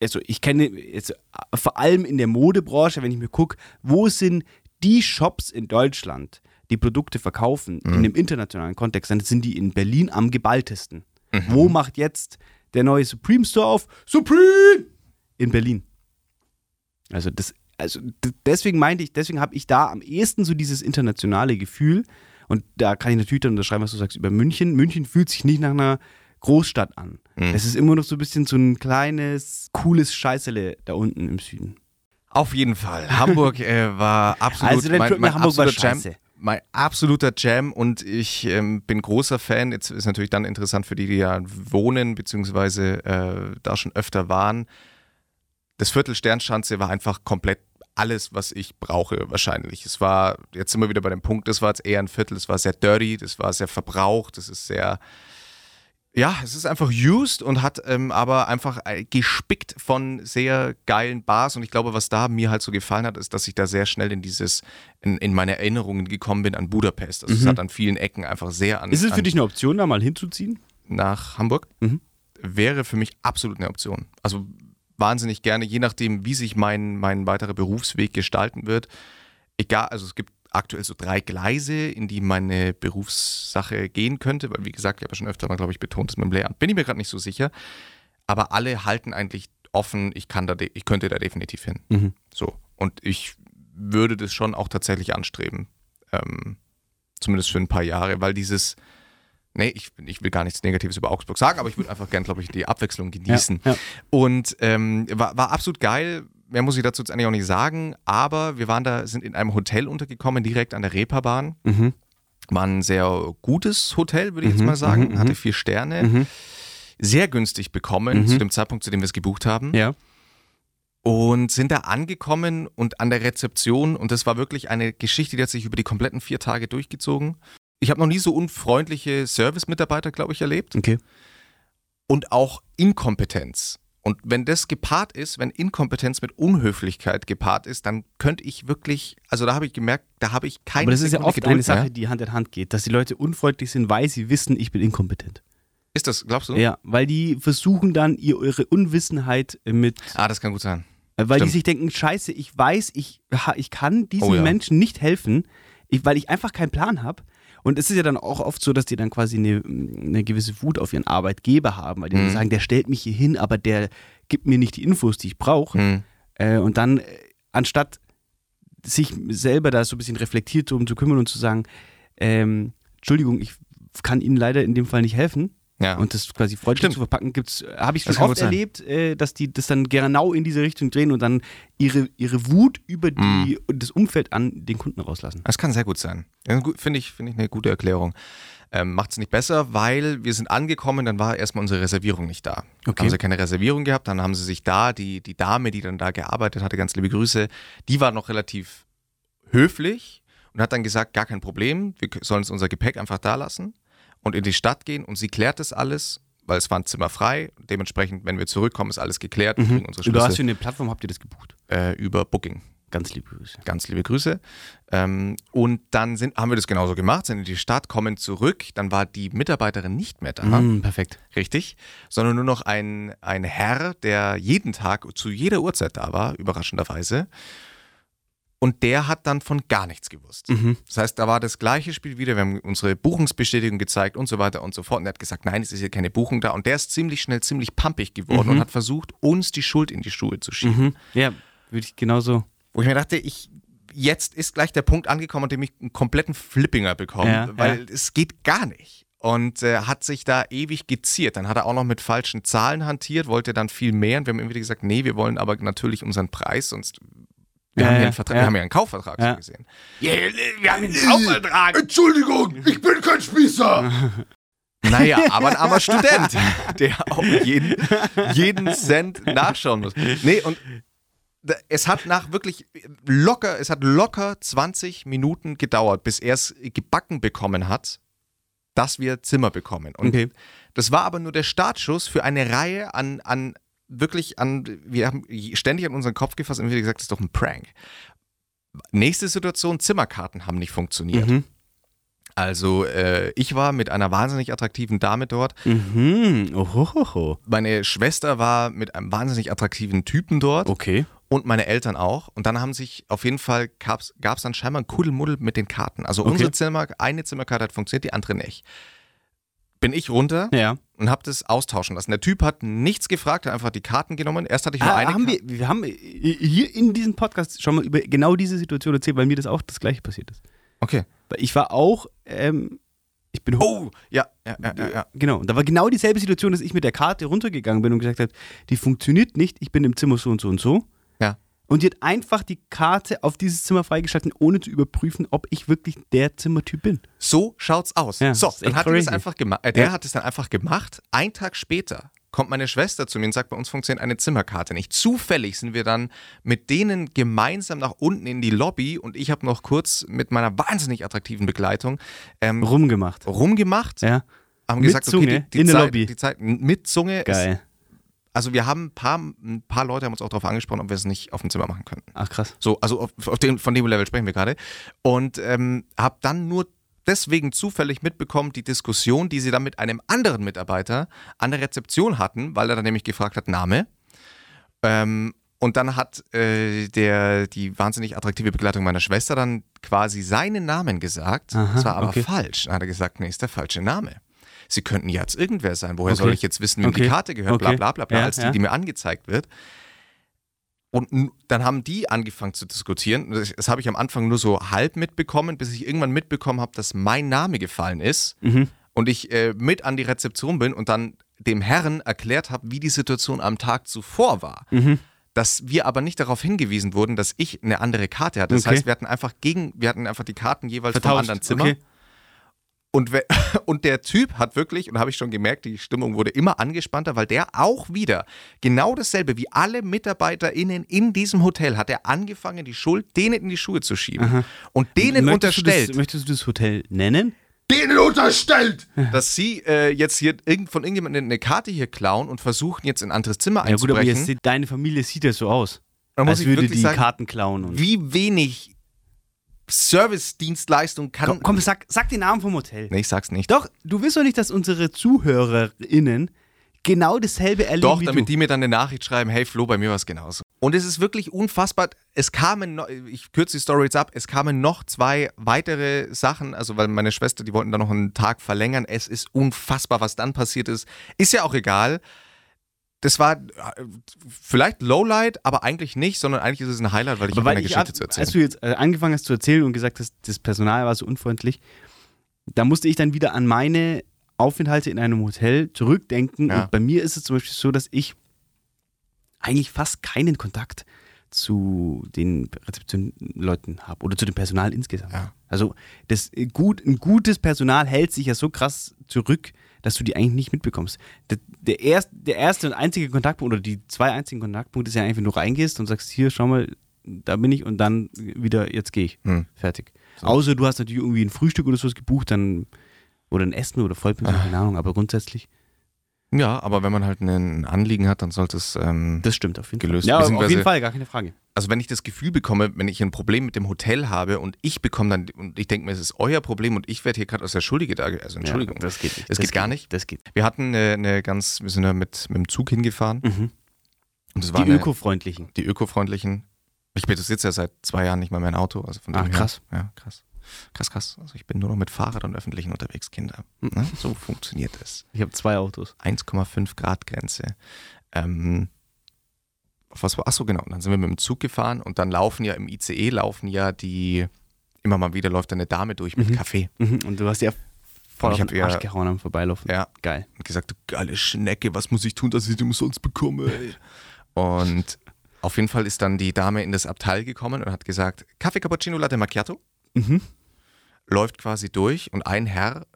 Speaker 2: also ich kenne jetzt äh, vor allem in der Modebranche, wenn ich mir gucke, wo sind die Shops in Deutschland, die Produkte verkaufen
Speaker 1: Mhm.
Speaker 2: in dem internationalen Kontext, dann sind die in Berlin am geballtesten.
Speaker 1: Mhm.
Speaker 2: Wo macht jetzt der neue Supreme Store auf? Supreme! In Berlin. Also das, also deswegen meinte ich, deswegen habe ich da am ehesten so dieses internationale Gefühl. Und da kann ich natürlich dann unterschreiben, was du sagst über München. München fühlt sich nicht nach einer Großstadt an.
Speaker 1: Mhm.
Speaker 2: Es ist immer noch so ein bisschen so ein kleines, cooles Scheißele da unten im Süden.
Speaker 1: Auf jeden Fall. Hamburg äh, war absolut
Speaker 2: Also
Speaker 1: mein, mein
Speaker 2: Hamburg war
Speaker 1: absoluter Jam.
Speaker 2: scheiße.
Speaker 1: Mein absoluter Jam und ich ähm, bin großer Fan. Jetzt ist natürlich dann interessant für die, die ja wohnen, beziehungsweise äh, da schon öfter waren. Das Viertel Sternschanze war einfach komplett alles, was ich brauche, wahrscheinlich. Es war, jetzt sind wir wieder bei dem Punkt, das war jetzt eher ein Viertel, es war sehr dirty, das war sehr verbraucht, das ist sehr, ja, es ist einfach used und hat ähm, aber einfach äh, gespickt von sehr geilen Bars. Und ich glaube, was da mir halt so gefallen hat, ist, dass ich da sehr schnell in dieses, in, in meine Erinnerungen gekommen bin an Budapest. Also es
Speaker 2: Mhm.
Speaker 1: hat an vielen Ecken einfach sehr an,
Speaker 2: Ist es für
Speaker 1: an
Speaker 2: dich eine Option, da mal hinzuziehen?
Speaker 1: nach Hamburg.
Speaker 2: Mhm.
Speaker 1: Wäre für mich absolut eine Option. Also wahnsinnig gerne, je nachdem, wie sich mein, mein weiterer Berufsweg gestalten wird. Egal, also es gibt aktuell so drei Gleise, in die meine Berufssache gehen könnte, weil wie gesagt, ich habe ja schon öfter mal, glaube ich, betont, das mit dem Lehramt bin ich mir gerade nicht so sicher. Aber alle halten eigentlich offen, ich kann da, ich könnte da definitiv hin.
Speaker 2: Mhm.
Speaker 1: So. Und ich würde das schon auch tatsächlich anstreben. Ähm, zumindest für ein paar Jahre, weil dieses, nee, ich, ich will gar nichts Negatives über Augsburg sagen, aber ich würde einfach gern, glaube ich, die Abwechslung genießen.
Speaker 2: Ja, ja.
Speaker 1: Und ähm, war, war absolut geil. Mehr muss ich dazu jetzt eigentlich auch nicht sagen, aber wir waren da, sind in einem Hotel untergekommen, direkt an der Reeperbahn.
Speaker 2: Mhm.
Speaker 1: War ein sehr gutes Hotel, würde ich jetzt
Speaker 2: Mhm,
Speaker 1: mal sagen.
Speaker 2: mhm,
Speaker 1: Hatte
Speaker 2: mhm.
Speaker 1: vier Sterne.
Speaker 2: Mhm.
Speaker 1: Sehr günstig bekommen,
Speaker 2: Mhm.
Speaker 1: zu dem Zeitpunkt, zu dem wir es gebucht haben.
Speaker 2: Ja.
Speaker 1: Und sind da angekommen und an der Rezeption, und das war wirklich eine Geschichte, die hat sich über die kompletten vier Tage durchgezogen. Ich habe noch nie so unfreundliche Service-Mitarbeiter, glaube ich, erlebt.
Speaker 2: Okay.
Speaker 1: Und auch Inkompetenz. Und wenn das gepaart ist, wenn Inkompetenz mit Unhöflichkeit gepaart ist, dann könnte ich wirklich, also da habe ich gemerkt, da habe ich keine
Speaker 2: Aber das ist ja
Speaker 1: Sekunde
Speaker 2: oft
Speaker 1: Geduld
Speaker 2: eine Sache,
Speaker 1: mehr.
Speaker 2: die Hand in Hand geht, dass die Leute unfreundlich sind, weil sie wissen, ich bin inkompetent.
Speaker 1: Ist das, glaubst du?
Speaker 2: Ja, weil die versuchen dann ihr, ihre Unwissenheit mit,
Speaker 1: Ah, das kann gut sein.
Speaker 2: äh, weil die
Speaker 1: Stimmt.
Speaker 2: sich denken, scheiße, ich weiß, ich, ich kann diesen
Speaker 1: Oh ja.
Speaker 2: Menschen nicht helfen, ich, weil ich einfach keinen Plan habe. Und es ist ja dann auch oft so, dass die dann quasi eine, eine gewisse Wut auf ihren Arbeitgeber haben, weil die dann
Speaker 1: Mhm.
Speaker 2: sagen, der stellt mich hier hin, aber der gibt mir nicht die Infos, die ich brauche.
Speaker 1: Hm.
Speaker 2: Äh, und dann, äh, anstatt sich selber da so ein bisschen reflektiert drum zu kümmern und zu sagen, ähm, Entschuldigung, ich kann Ihnen leider in dem Fall nicht helfen.
Speaker 1: Ja.
Speaker 2: Und das quasi freundlich zu verpacken, gibt's, habe ich
Speaker 1: Das
Speaker 2: schon oft erlebt, äh, dass die das dann genau in diese Richtung drehen und dann ihre, ihre Wut über die, das Umfeld an den Kunden rauslassen.
Speaker 1: Das kann sehr gut sein. Ja, Finde ich, finde ich eine gute Erklärung. Ähm, Macht es nicht besser, weil wir sind angekommen, dann war erstmal unsere Reservierung nicht da.
Speaker 2: Okay.
Speaker 1: Haben sie keine Reservierung gehabt, dann haben sie sich da, die, die Dame, die dann da gearbeitet hatte, ganz liebe Grüße, die war noch relativ höflich und hat dann gesagt, gar kein Problem, wir sollen uns unser Gepäck einfach da lassen und in die Stadt gehen und sie klärt das alles, weil es war ein Zimmer frei. Dementsprechend, wenn wir zurückkommen, ist alles geklärt, wir kriegen unsere
Speaker 2: Über was für eine Plattform habt ihr das gebucht?
Speaker 1: äh, über Booking.
Speaker 2: Ganz liebe Grüße.
Speaker 1: Ganz liebe Grüße. Ähm, und dann sind, haben wir das genauso gemacht, sind in die Stadt, kommen zurück. Dann war die Mitarbeiterin nicht mehr da,
Speaker 2: Mm, perfekt.
Speaker 1: richtig, sondern nur noch ein, ein Herr, der jeden Tag zu jeder Uhrzeit da war, überraschenderweise. Und der hat dann von gar nichts gewusst.
Speaker 2: Mhm.
Speaker 1: Das heißt, da war das gleiche Spiel wieder. Wir haben unsere Buchungsbestätigung gezeigt und so weiter und so fort. Und er hat gesagt, nein, es ist hier keine Buchung da. Und der ist ziemlich schnell ziemlich pampig geworden
Speaker 2: Mhm.
Speaker 1: und hat versucht, uns die Schuld in die Schuhe zu schieben.
Speaker 2: Mhm. Ja, würde ich genauso.
Speaker 1: Wo ich mir dachte, ich, jetzt ist gleich der Punkt angekommen, an dem ich einen kompletten Flippinger bekomme,
Speaker 2: Ja,
Speaker 1: weil
Speaker 2: ja.
Speaker 1: es geht gar nicht. Und äh, hat sich da ewig geziert. Dann hat er auch noch mit falschen Zahlen hantiert, wollte dann viel mehr. Und wir haben ihm wieder gesagt, nee, wir wollen aber natürlich unseren Preis, sonst. Wir,
Speaker 2: Ja,
Speaker 1: haben,
Speaker 2: ja,
Speaker 1: einen Vertrag,
Speaker 2: ja.
Speaker 1: wir haben ja einen Kaufvertrag
Speaker 2: Ja.
Speaker 1: so gesehen. Wir haben einen Kaufvertrag.
Speaker 3: Entschuldigung, ich bin kein Spießer. [laughs]
Speaker 1: Naja, aber ein armer Student, [laughs] der auch jeden, jeden Cent nachschauen muss. Nee, und es hat nach wirklich locker, es hat locker 20 Minuten gedauert, bis er es gebacken bekommen hat, dass wir Zimmer bekommen. Und
Speaker 2: Okay.
Speaker 1: das war aber nur der Startschuss für eine Reihe an, an wirklich an, wir haben ständig an unseren Kopf gefasst und haben gesagt, das ist doch ein Prank. Nächste Situation, Zimmerkarten haben nicht funktioniert.
Speaker 2: Mhm.
Speaker 1: Also äh, ich war mit einer wahnsinnig attraktiven Dame dort.
Speaker 2: Mhm. Ohohoho.
Speaker 1: Meine Schwester war mit einem wahnsinnig attraktiven Typen dort
Speaker 2: Okay.
Speaker 1: und meine Eltern auch. Und dann haben sich auf jeden Fall gab es dann scheinbar ein Kuddelmuddel mit den Karten. Also
Speaker 2: Okay.
Speaker 1: unsere Zimmer, eine Zimmerkarte hat funktioniert, die andere nicht. Bin ich runter
Speaker 2: Ja.
Speaker 1: Und habe das austauschen lassen. Der Typ hat nichts gefragt, hat einfach die Karten genommen. Erst hatte ich nur
Speaker 2: Ah,
Speaker 1: eine
Speaker 2: haben
Speaker 1: Karte.
Speaker 2: wir, wir haben hier in diesem Podcast schon mal über genau diese Situation erzählt, weil mir das auch das gleiche passiert ist.
Speaker 1: Okay.
Speaker 2: Weil Ich war auch, ähm, ich bin hoch.
Speaker 1: Oh, ja, ja, ja, ja. ja.
Speaker 2: Genau, und da war genau dieselbe Situation, dass ich mit der Karte runtergegangen bin und gesagt habe, die funktioniert nicht, ich bin im Zimmer so und so und so. Und die hat einfach die Karte auf dieses Zimmer freigeschalten, ohne zu überprüfen, ob ich wirklich der Zimmertyp bin.
Speaker 1: So schaut's aus.
Speaker 2: Ja,
Speaker 1: so,
Speaker 2: ist
Speaker 1: dann hat er das einfach gemacht. Äh, der
Speaker 2: Ja.
Speaker 1: hat es dann einfach gemacht. Ein Tag später kommt meine Schwester zu mir und sagt, bei uns funktioniert eine Zimmerkarte nicht. Zufällig sind wir dann mit denen gemeinsam nach unten in die Lobby und ich habe noch kurz mit meiner wahnsinnig attraktiven Begleitung ähm,
Speaker 2: Rumgemacht.
Speaker 1: rumgemacht,
Speaker 2: Ja,
Speaker 1: haben
Speaker 2: Mit
Speaker 1: gesagt,
Speaker 2: Zunge
Speaker 1: okay, die, die
Speaker 2: in der
Speaker 1: Zeit,
Speaker 2: Lobby.
Speaker 1: Die Zeit, mit Zunge. Ist,
Speaker 2: geil.
Speaker 1: Also wir haben ein paar, ein paar Leute haben uns auch darauf angesprochen, ob wir es nicht auf dem Zimmer machen könnten.
Speaker 2: Ach krass.
Speaker 1: So, also auf, auf dem, von dem Level sprechen wir gerade. Und ähm, habe dann nur deswegen zufällig mitbekommen, die Diskussion, die sie dann mit einem anderen Mitarbeiter an der Rezeption hatten, weil er dann nämlich gefragt hat, Name. Ähm, Und dann hat äh, der, die wahnsinnig attraktive Begleitung meiner Schwester dann quasi seinen Namen gesagt.
Speaker 2: Aha,
Speaker 1: das war aber
Speaker 2: okay.
Speaker 1: falsch. Dann hat er gesagt, nee, ist der falsche Name. Sie könnten ja jetzt irgendwer sein. Woher
Speaker 2: Okay.
Speaker 1: soll ich jetzt wissen, wem die
Speaker 2: Okay.
Speaker 1: Karte gehört? Bla
Speaker 2: Okay.
Speaker 1: bla bla bla,
Speaker 2: Ja,
Speaker 1: als die,
Speaker 2: ja.
Speaker 1: die mir angezeigt wird. Und dann haben die angefangen zu diskutieren. Das, das habe ich am Anfang nur so halb mitbekommen, bis ich irgendwann mitbekommen habe, dass mein Name gefallen ist
Speaker 2: Mhm.
Speaker 1: und ich äh, mit an die Rezeption bin und dann dem Herrn erklärt habe, wie die Situation am Tag zuvor war.
Speaker 2: Mhm.
Speaker 1: Dass wir aber nicht darauf hingewiesen wurden, dass ich eine andere Karte hatte. Das
Speaker 2: Okay.
Speaker 1: heißt, wir hatten einfach gegen, wir hatten einfach die Karten jeweils vom
Speaker 2: Vertauscht.
Speaker 1: anderen Zimmer.
Speaker 2: Okay.
Speaker 1: Und, [laughs] und der Typ hat wirklich, und habe ich schon gemerkt, die Stimmung wurde immer angespannter, weil der auch wieder genau dasselbe wie alle MitarbeiterInnen in diesem Hotel hat er angefangen, die Schuld denen in die Schuhe zu schieben. Und denen
Speaker 2: möchtest
Speaker 1: unterstellt,
Speaker 2: Du das, möchtest du das Hotel nennen?
Speaker 3: Denen unterstellt!
Speaker 1: dass sie äh, jetzt hier irgend, von irgendjemandem eine Karte hier klauen und versuchen jetzt in ein anderes Zimmer
Speaker 2: Ja gut, aber
Speaker 1: einzubrechen.
Speaker 2: jetzt, sieht- deine Familie sieht ja so aus.
Speaker 1: Da muss
Speaker 2: als
Speaker 1: ich
Speaker 2: würde die
Speaker 1: sagen,
Speaker 2: Karten klauen. Und
Speaker 1: wie wenig Service-Dienstleistung kann.
Speaker 2: komm, komm sag, sag den Namen vom Hotel.
Speaker 1: Nee, ich sag's nicht.
Speaker 2: Doch, du willst doch nicht, dass unsere ZuhörerInnen genau dasselbe erleben
Speaker 1: Doch, damit die mir dann eine Nachricht schreiben, hey Flo, bei mir war es genauso. Und es ist wirklich unfassbar. Es kamen, noch, ich kürze die Story jetzt ab, es kamen noch zwei weitere Sachen, also weil meine Schwester, die wollten da noch einen Tag verlängern. Es ist unfassbar, was dann passiert ist. Ist ja auch egal. Das war äh, vielleicht Lowlight, aber eigentlich nicht, sondern eigentlich ist es ein Highlight, weil ich habe
Speaker 2: weil
Speaker 1: eine
Speaker 2: ich
Speaker 1: Geschichte
Speaker 2: ab,
Speaker 1: zu erzählen.
Speaker 2: als du jetzt äh, angefangen hast zu erzählen und gesagt hast, das Personal war so unfreundlich, da musste ich dann wieder an meine Aufenthalte in einem Hotel zurückdenken.
Speaker 1: Ja.
Speaker 2: Und bei mir ist es zum Beispiel so, dass ich eigentlich fast keinen Kontakt zu den Rezeptionleuten habe oder zu dem Personal insgesamt.
Speaker 1: Ja.
Speaker 2: Also das äh, gut, ein gutes Personal hält sich ja so krass zurück, dass du die eigentlich nicht mitbekommst. Der, der, erst, der erste und einzige Kontaktpunkt oder die zwei einzigen Kontaktpunkte ist ja eigentlich, wenn du reingehst und sagst, hier, schau mal, da bin ich und dann wieder, jetzt gehe ich.
Speaker 1: Hm.
Speaker 2: Fertig. Außer du hast natürlich irgendwie ein Frühstück oder sowas gebucht, dann oder ein Essen oder Vollpension, keine Ahnung, aber grundsätzlich,
Speaker 1: Ja, aber wenn man halt ein Anliegen hat, dann sollte es. Ähm,
Speaker 2: das stimmt auf jeden
Speaker 1: Gelöst.
Speaker 2: Fall. Ja, auf jeden Fall, gar keine Frage.
Speaker 1: also wenn ich das Gefühl bekomme, wenn ich ein Problem mit dem Hotel habe und ich bekomme dann, und ich denke mir, es ist euer Problem und ich werde hier gerade als der Schuldige da, also Entschuldigung.
Speaker 2: Ja, das geht nicht.
Speaker 1: Das geht gar nicht?
Speaker 2: Das geht.
Speaker 1: Wir hatten eine, eine ganz, wir sind da mit, mit dem Zug hingefahren
Speaker 2: Mhm.
Speaker 1: und es war
Speaker 2: Die
Speaker 1: eine,
Speaker 2: ökofreundlichen.
Speaker 1: die ökofreundlichen. Ich besitze ja seit zwei Jahren nicht mehr mein Auto, also von
Speaker 2: Ah, krass.
Speaker 1: Her, ja, krass. Krass, krass. Also ich bin nur noch mit Fahrrad und Öffentlichen unterwegs, Kinder. Ne? So funktioniert es.
Speaker 2: Ich habe zwei Autos.
Speaker 1: 1,5 Grad Grenze. Ähm, auf was war? Achso, genau. Und dann sind wir mit dem Zug gefahren und dann laufen ja im ICE laufen ja die, immer mal wieder läuft eine Dame durch mit
Speaker 2: Mhm.
Speaker 1: Kaffee.
Speaker 2: Mhm. Und du hast ja voll
Speaker 1: Und ich
Speaker 2: auf den
Speaker 1: ja-
Speaker 2: Arsch gehauen am Vorbeilaufen.
Speaker 1: Ja.
Speaker 2: Geil.
Speaker 1: Und gesagt, du geile Schnecke, was muss ich tun, dass ich die umsonst bekomme? [laughs] Und auf jeden Fall ist dann die Dame in das Abteil gekommen und hat gesagt, Kaffee Cappuccino Latte Macchiato.
Speaker 2: Mhm.
Speaker 1: Läuft quasi durch und ein Herr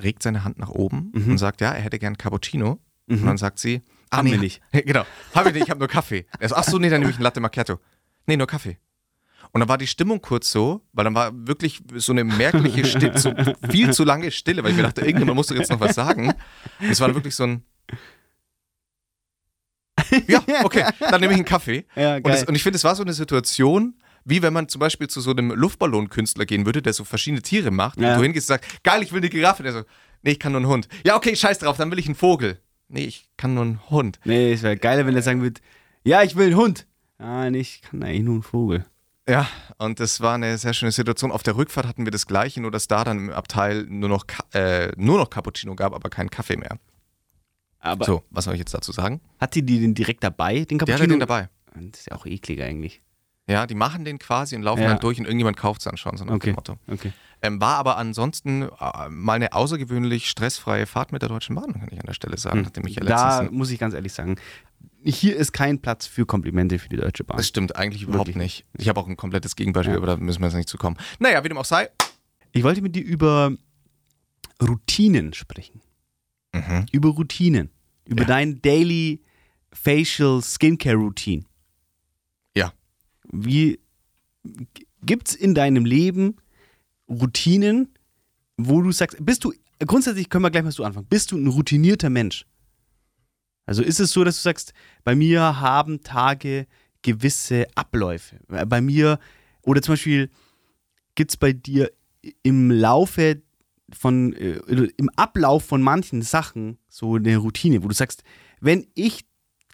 Speaker 1: regt seine Hand nach oben
Speaker 2: Mhm.
Speaker 1: und sagt, ja, er hätte gern Cappuccino. Und
Speaker 2: Mhm.
Speaker 1: dann sagt sie, ah,
Speaker 2: Haben
Speaker 1: nee, [laughs]
Speaker 2: wir nicht.
Speaker 1: Genau. Habe ich nicht, ich habe nur Kaffee. Er so, ach so, nee, dann nehme ich einen Latte Macchiato. Nee, nur Kaffee. Und dann war die Stimmung kurz so, weil dann war wirklich so eine merkliche [laughs] Stille, so viel zu lange Stille, weil ich mir dachte, irgendjemand muss doch jetzt noch was sagen. Und es war wirklich so ein [laughs] Ja, okay, dann nehme ich einen Kaffee.
Speaker 2: Ja,
Speaker 1: Und, es, und ich finde, es war so eine Situation, wie wenn man zum Beispiel zu so einem Luftballonkünstler gehen würde, der so verschiedene Tiere macht.
Speaker 2: Ja.
Speaker 1: Und du hingehst und sagst, geil, ich will eine Giraffe. Der so, nee, ich kann nur einen Hund. Ja, okay, scheiß drauf, dann will ich einen Vogel. Nee, ich kann nur einen Hund.
Speaker 2: nee, es wäre geiler, wenn er sagen würde, ja, ich will einen Hund. Ah, nee, ich kann eigentlich nur einen Vogel.
Speaker 1: Ja, und das war eine sehr schöne Situation. Auf der Rückfahrt hatten wir das Gleiche, nur dass da dann im Abteil nur noch, äh, nur noch Cappuccino gab, aber keinen Kaffee mehr.
Speaker 2: Aber
Speaker 1: So, was soll ich jetzt dazu sagen?
Speaker 2: hat die den direkt dabei, den
Speaker 1: Der
Speaker 2: Cappuccino?
Speaker 1: hatte den dabei.
Speaker 2: Das ist ja auch eklig eigentlich.
Speaker 1: Ja, die machen den quasi und laufen
Speaker 2: Ja.
Speaker 1: dann durch und irgendjemand kauft es dann schon, so nach
Speaker 2: Okay.
Speaker 1: dem Motto.
Speaker 2: Okay.
Speaker 1: Ähm, war aber ansonsten äh, mal eine außergewöhnlich stressfreie Fahrt mit der Deutschen Bahn, kann ich an der Stelle sagen, nachdem ich ja
Speaker 2: Hm. da muss ich ganz ehrlich sagen, hier ist kein Platz für Komplimente für die Deutsche Bahn.
Speaker 1: Das stimmt eigentlich überhaupt
Speaker 2: Wirklich
Speaker 1: nicht. Ich habe auch ein komplettes Gegenbeispiel,
Speaker 2: Ja.
Speaker 1: aber da müssen wir jetzt nicht zu kommen. Naja, wie dem auch sei.
Speaker 2: Ich wollte mit dir über Routinen sprechen.
Speaker 1: Mhm.
Speaker 2: Über Routinen. Über
Speaker 1: Ja.
Speaker 2: dein Daily Facial Skincare Routine. Wie gibt es in deinem Leben Routinen, wo du sagst, bist du, grundsätzlich können wir gleich mal so anfangen, bist du ein routinierter Mensch? Also ist es so, dass du sagst, bei mir haben Tage gewisse Abläufe. Bei mir, oder zum Beispiel, gibt es bei dir im Laufe von, äh, im Ablauf von manchen Sachen so eine Routine, wo du sagst, wenn ich,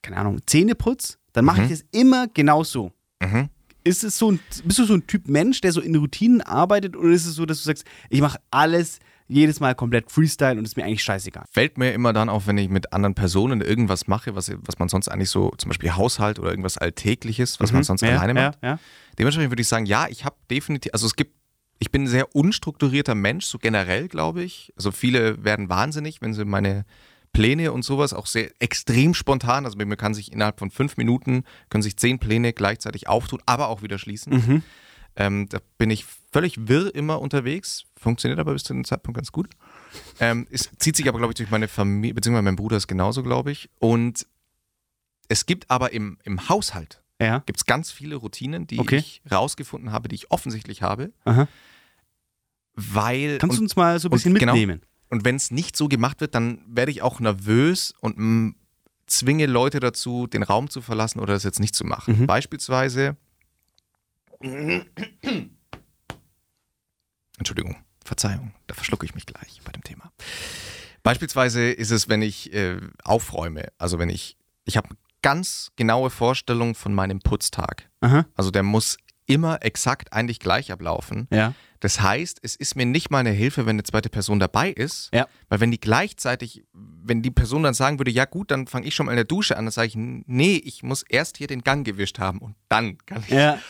Speaker 2: keine Ahnung, Zähne putz, dann mache
Speaker 1: Mhm.
Speaker 2: ich das immer genau so.
Speaker 1: Mhm.
Speaker 2: Ist es so ein, bist du so ein Typ Mensch, der so in Routinen arbeitet oder ist es so, dass du sagst, ich mache alles jedes Mal komplett Freestyle und ist mir eigentlich scheißegal?
Speaker 1: Fällt mir immer dann auf, wenn ich mit anderen Personen irgendwas mache, was, was man sonst eigentlich so, zum Beispiel Haushalt oder irgendwas Alltägliches, was man sonst
Speaker 2: Mhm. ja,
Speaker 1: alleine macht.
Speaker 2: Ja, ja.
Speaker 1: Dementsprechend würde ich sagen, ja, ich habe definitiv, also es gibt, ich bin ein sehr unstrukturierter Mensch, so generell, glaube ich. Also viele werden wahnsinnig, wenn sie meine Pläne und sowas auch sehr extrem spontan, also man kann sich innerhalb von fünf Minuten, können sich zehn Pläne gleichzeitig auftun, aber auch wieder schließen.
Speaker 2: Mhm.
Speaker 1: Ähm, da bin ich völlig wirr immer unterwegs, funktioniert aber bis zu dem Zeitpunkt ganz gut. Ähm, es zieht sich aber, glaube ich, durch meine Familie, beziehungsweise mein Bruder ist genauso, glaube ich. Und es gibt aber im, im Haushalt,
Speaker 2: Ja.
Speaker 1: gibt es ganz viele Routinen, die
Speaker 2: Okay.
Speaker 1: ich rausgefunden habe, die ich offensichtlich habe,
Speaker 2: Aha.
Speaker 1: weil
Speaker 2: Kannst du uns mal so ein bisschen
Speaker 1: und genau. Und wenn es nicht so gemacht wird, dann werde ich auch nervös und mm, zwinge Leute dazu, den Raum zu verlassen oder das jetzt nicht zu machen.
Speaker 2: Mhm.
Speaker 1: Beispielsweise Entschuldigung, Verzeihung, da verschlucke ich mich gleich bei dem Thema. Beispielsweise ist es, wenn ich äh, aufräume, also wenn ich, ich habe eine ganz genaue Vorstellung von meinem Putztag.
Speaker 2: Aha.
Speaker 1: Also der muss immer exakt eigentlich gleich ablaufen.
Speaker 2: Ja.
Speaker 1: Das heißt, es ist mir nicht mal eine Hilfe, wenn eine zweite Person dabei ist,
Speaker 2: Ja.
Speaker 1: weil wenn die gleichzeitig, wenn die Person dann sagen würde, ja gut, dann fange ich schon mal in der Dusche an, dann sage ich, nee, ich muss erst hier den Gang gewischt haben und dann kann ich.
Speaker 2: Ja. [laughs]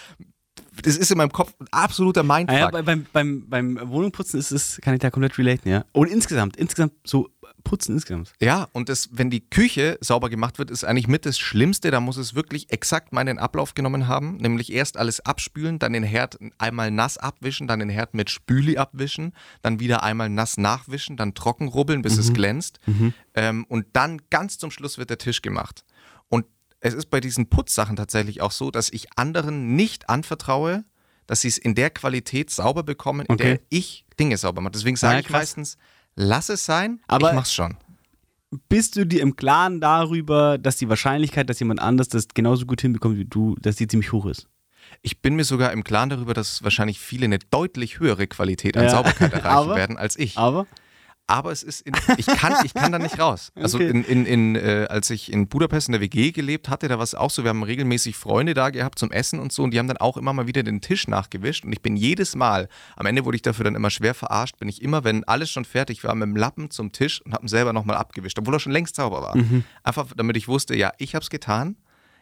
Speaker 1: Das ist in meinem Kopf ein absoluter
Speaker 2: Ah
Speaker 1: Mindfuck.
Speaker 2: ja, bei- beim, beim, beim Wohnungputzen ist es, kann ich da komplett relaten, ja. Und insgesamt, insgesamt so putzen insgesamt.
Speaker 1: Ja, und das, wenn die Küche sauber gemacht wird, ist eigentlich mit das Schlimmste. Da muss es wirklich exakt meinen Ablauf genommen haben. Nämlich erst alles abspülen, dann den Herd einmal nass abwischen, dann den Herd mit Spüli abwischen, dann wieder einmal nass nachwischen, dann trocken rubbeln, bis es glänzt. Ähm, und dann ganz zum Schluss wird der Tisch gemacht. Und es ist bei diesen Putzsachen tatsächlich auch so, dass ich anderen nicht anvertraue, dass sie es in der Qualität sauber bekommen, in
Speaker 2: Okay.
Speaker 1: der ich Dinge sauber mache. Deswegen sage
Speaker 2: Ja,
Speaker 1: ich meistens, lass es sein,
Speaker 2: Aber-
Speaker 1: ich mach's schon.
Speaker 2: Bist du dir im Klaren darüber, dass die Wahrscheinlichkeit, dass jemand anders das genauso gut hinbekommt wie du, dass die ziemlich hoch ist?
Speaker 1: Ich bin mir sogar im Klaren darüber, dass wahrscheinlich viele eine deutlich höhere Qualität an
Speaker 2: Ja.
Speaker 1: Sauberkeit [laughs] erreichen
Speaker 2: Aber-
Speaker 1: werden als ich.
Speaker 2: Aber?
Speaker 1: Aber es ist in, ich kann ich kann da nicht raus. [laughs] Also
Speaker 2: Okay.
Speaker 1: in, in, in, äh, als ich in Budapest in der WG gelebt hatte, da war es auch so, wir haben regelmäßig Freunde da gehabt zum Essen und so und die haben dann auch immer mal wieder den Tisch nachgewischt und ich bin jedes Mal, am Ende wurde ich dafür dann immer schwer verarscht, bin ich immer, wenn alles schon fertig war, mit dem Lappen zum Tisch und habe ihn selber nochmal abgewischt, obwohl er schon längst sauber war.
Speaker 2: Mhm.
Speaker 1: Einfach damit ich wusste, ja, ich habe es getan,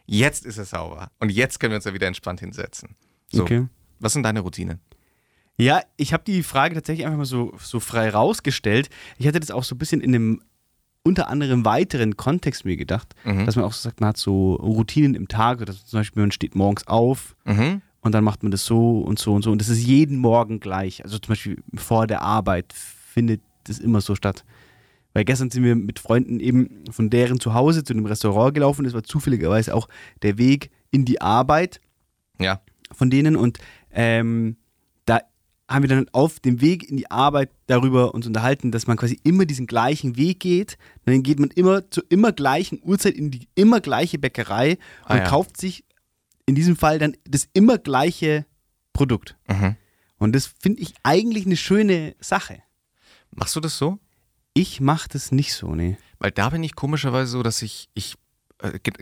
Speaker 1: jetzt ist es sauber und jetzt können wir uns ja wieder entspannt hinsetzen. So,
Speaker 2: Okay.
Speaker 1: was sind deine Routinen?
Speaker 2: Ja, ich habe die Frage tatsächlich einfach mal so, so frei rausgestellt. Ich hatte das auch so ein bisschen in einem unter anderem weiteren Kontext mir gedacht,
Speaker 1: Mhm.
Speaker 2: dass man auch so sagt, man hat so Routinen im Tag, dass zum Beispiel man steht morgens auf
Speaker 1: Mhm.
Speaker 2: und dann macht man das so und so und so und das ist jeden Morgen gleich. Also zum Beispiel vor der Arbeit findet das immer so statt. Weil gestern sind wir mit Freunden eben von deren Zuhause zu dem Restaurant gelaufen. Das war zufälligerweise auch der Weg in die Arbeit
Speaker 1: Ja.
Speaker 2: von denen und ähm, haben wir dann auf dem Weg in die Arbeit darüber uns unterhalten, dass man quasi immer diesen gleichen Weg geht. Dann geht man immer zur immer gleichen Uhrzeit in die immer gleiche Bäckerei
Speaker 1: Ah,
Speaker 2: und
Speaker 1: ja.
Speaker 2: kauft sich in diesem Fall dann das immer gleiche Produkt.
Speaker 1: Mhm.
Speaker 2: Und das finde ich eigentlich eine schöne Sache.
Speaker 1: Machst du das so?
Speaker 2: Ich mache das nicht so, nee.
Speaker 1: Weil da bin ich komischerweise so, dass ich, ich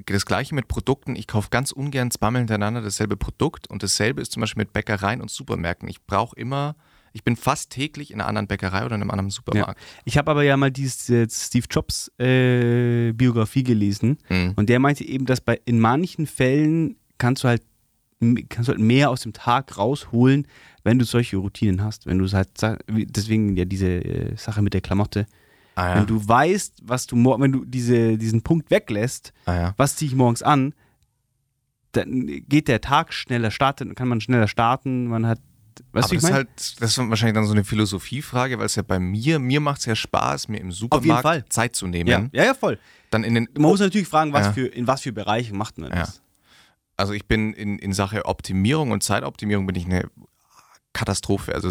Speaker 1: das gleiche mit Produkten, ich kaufe ganz ungern zweimal hintereinander dasselbe Produkt und dasselbe ist zum Beispiel mit Bäckereien und Supermärkten. Ich brauche immer, ich bin fast täglich in einer anderen Bäckerei oder in einem anderen Supermarkt.
Speaker 2: Ich habe aber ja mal diese Steve Jobs äh, Biografie gelesen
Speaker 1: Mhm.
Speaker 2: und der meinte eben, dass bei in manchen Fällen kannst du halt kannst du halt mehr aus dem Tag rausholen, wenn du solche Routinen hast. Wenn du es halt deswegen ja diese äh, Sache mit der Klamotte.
Speaker 1: Ah, ja.
Speaker 2: Wenn du weißt, was du mor- wenn du diese, diesen Punkt weglässt,
Speaker 1: ah, ja.
Speaker 2: was ziehe ich morgens an, dann geht der Tag schneller starten, kann man schneller starten, man hat weißt
Speaker 1: Aber das ist halt, das ist wahrscheinlich dann so eine Philosophiefrage, weil es ja bei mir, mir macht es ja Spaß, mir im Supermarkt. Zeit zu nehmen.
Speaker 2: ja. ja, ja, voll.
Speaker 1: Dann in den,
Speaker 2: Man muss natürlich fragen, was
Speaker 1: Ja.
Speaker 2: für, in was für Bereichen macht man
Speaker 1: Ja.
Speaker 2: das.
Speaker 1: also ich bin in, in Sache Optimierung und Zeitoptimierung bin ich eine Katastrophe. Also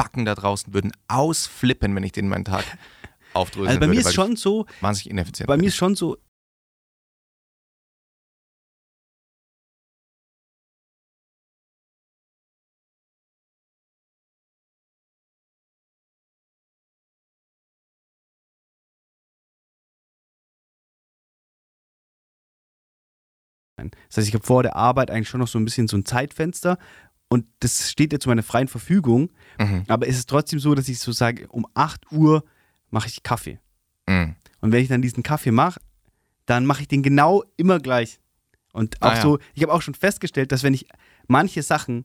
Speaker 1: Selbstoptimierungsspacken da draußen würden ausflippen, wenn ich den meinen Tag [laughs] aufdröseln
Speaker 2: Also bei mir
Speaker 1: würde,
Speaker 2: ist
Speaker 1: weil
Speaker 2: schon so,
Speaker 1: wahnsinnig ineffizient
Speaker 2: bei
Speaker 1: bin.
Speaker 2: mir ist schon so. Das heißt, ich habe vor der Arbeit eigentlich schon noch so ein bisschen so ein Zeitfenster und das steht ja zu meiner freien Verfügung.
Speaker 1: Mhm.
Speaker 2: Aber es ist trotzdem so, dass ich so sage, um 8 Uhr mache ich Kaffee.
Speaker 1: Mhm.
Speaker 2: Und wenn ich dann diesen Kaffee mache, dann mache ich den genau immer gleich. Und auch
Speaker 1: Ah, ja.
Speaker 2: so, ich habe auch schon festgestellt, dass wenn ich manche Sachen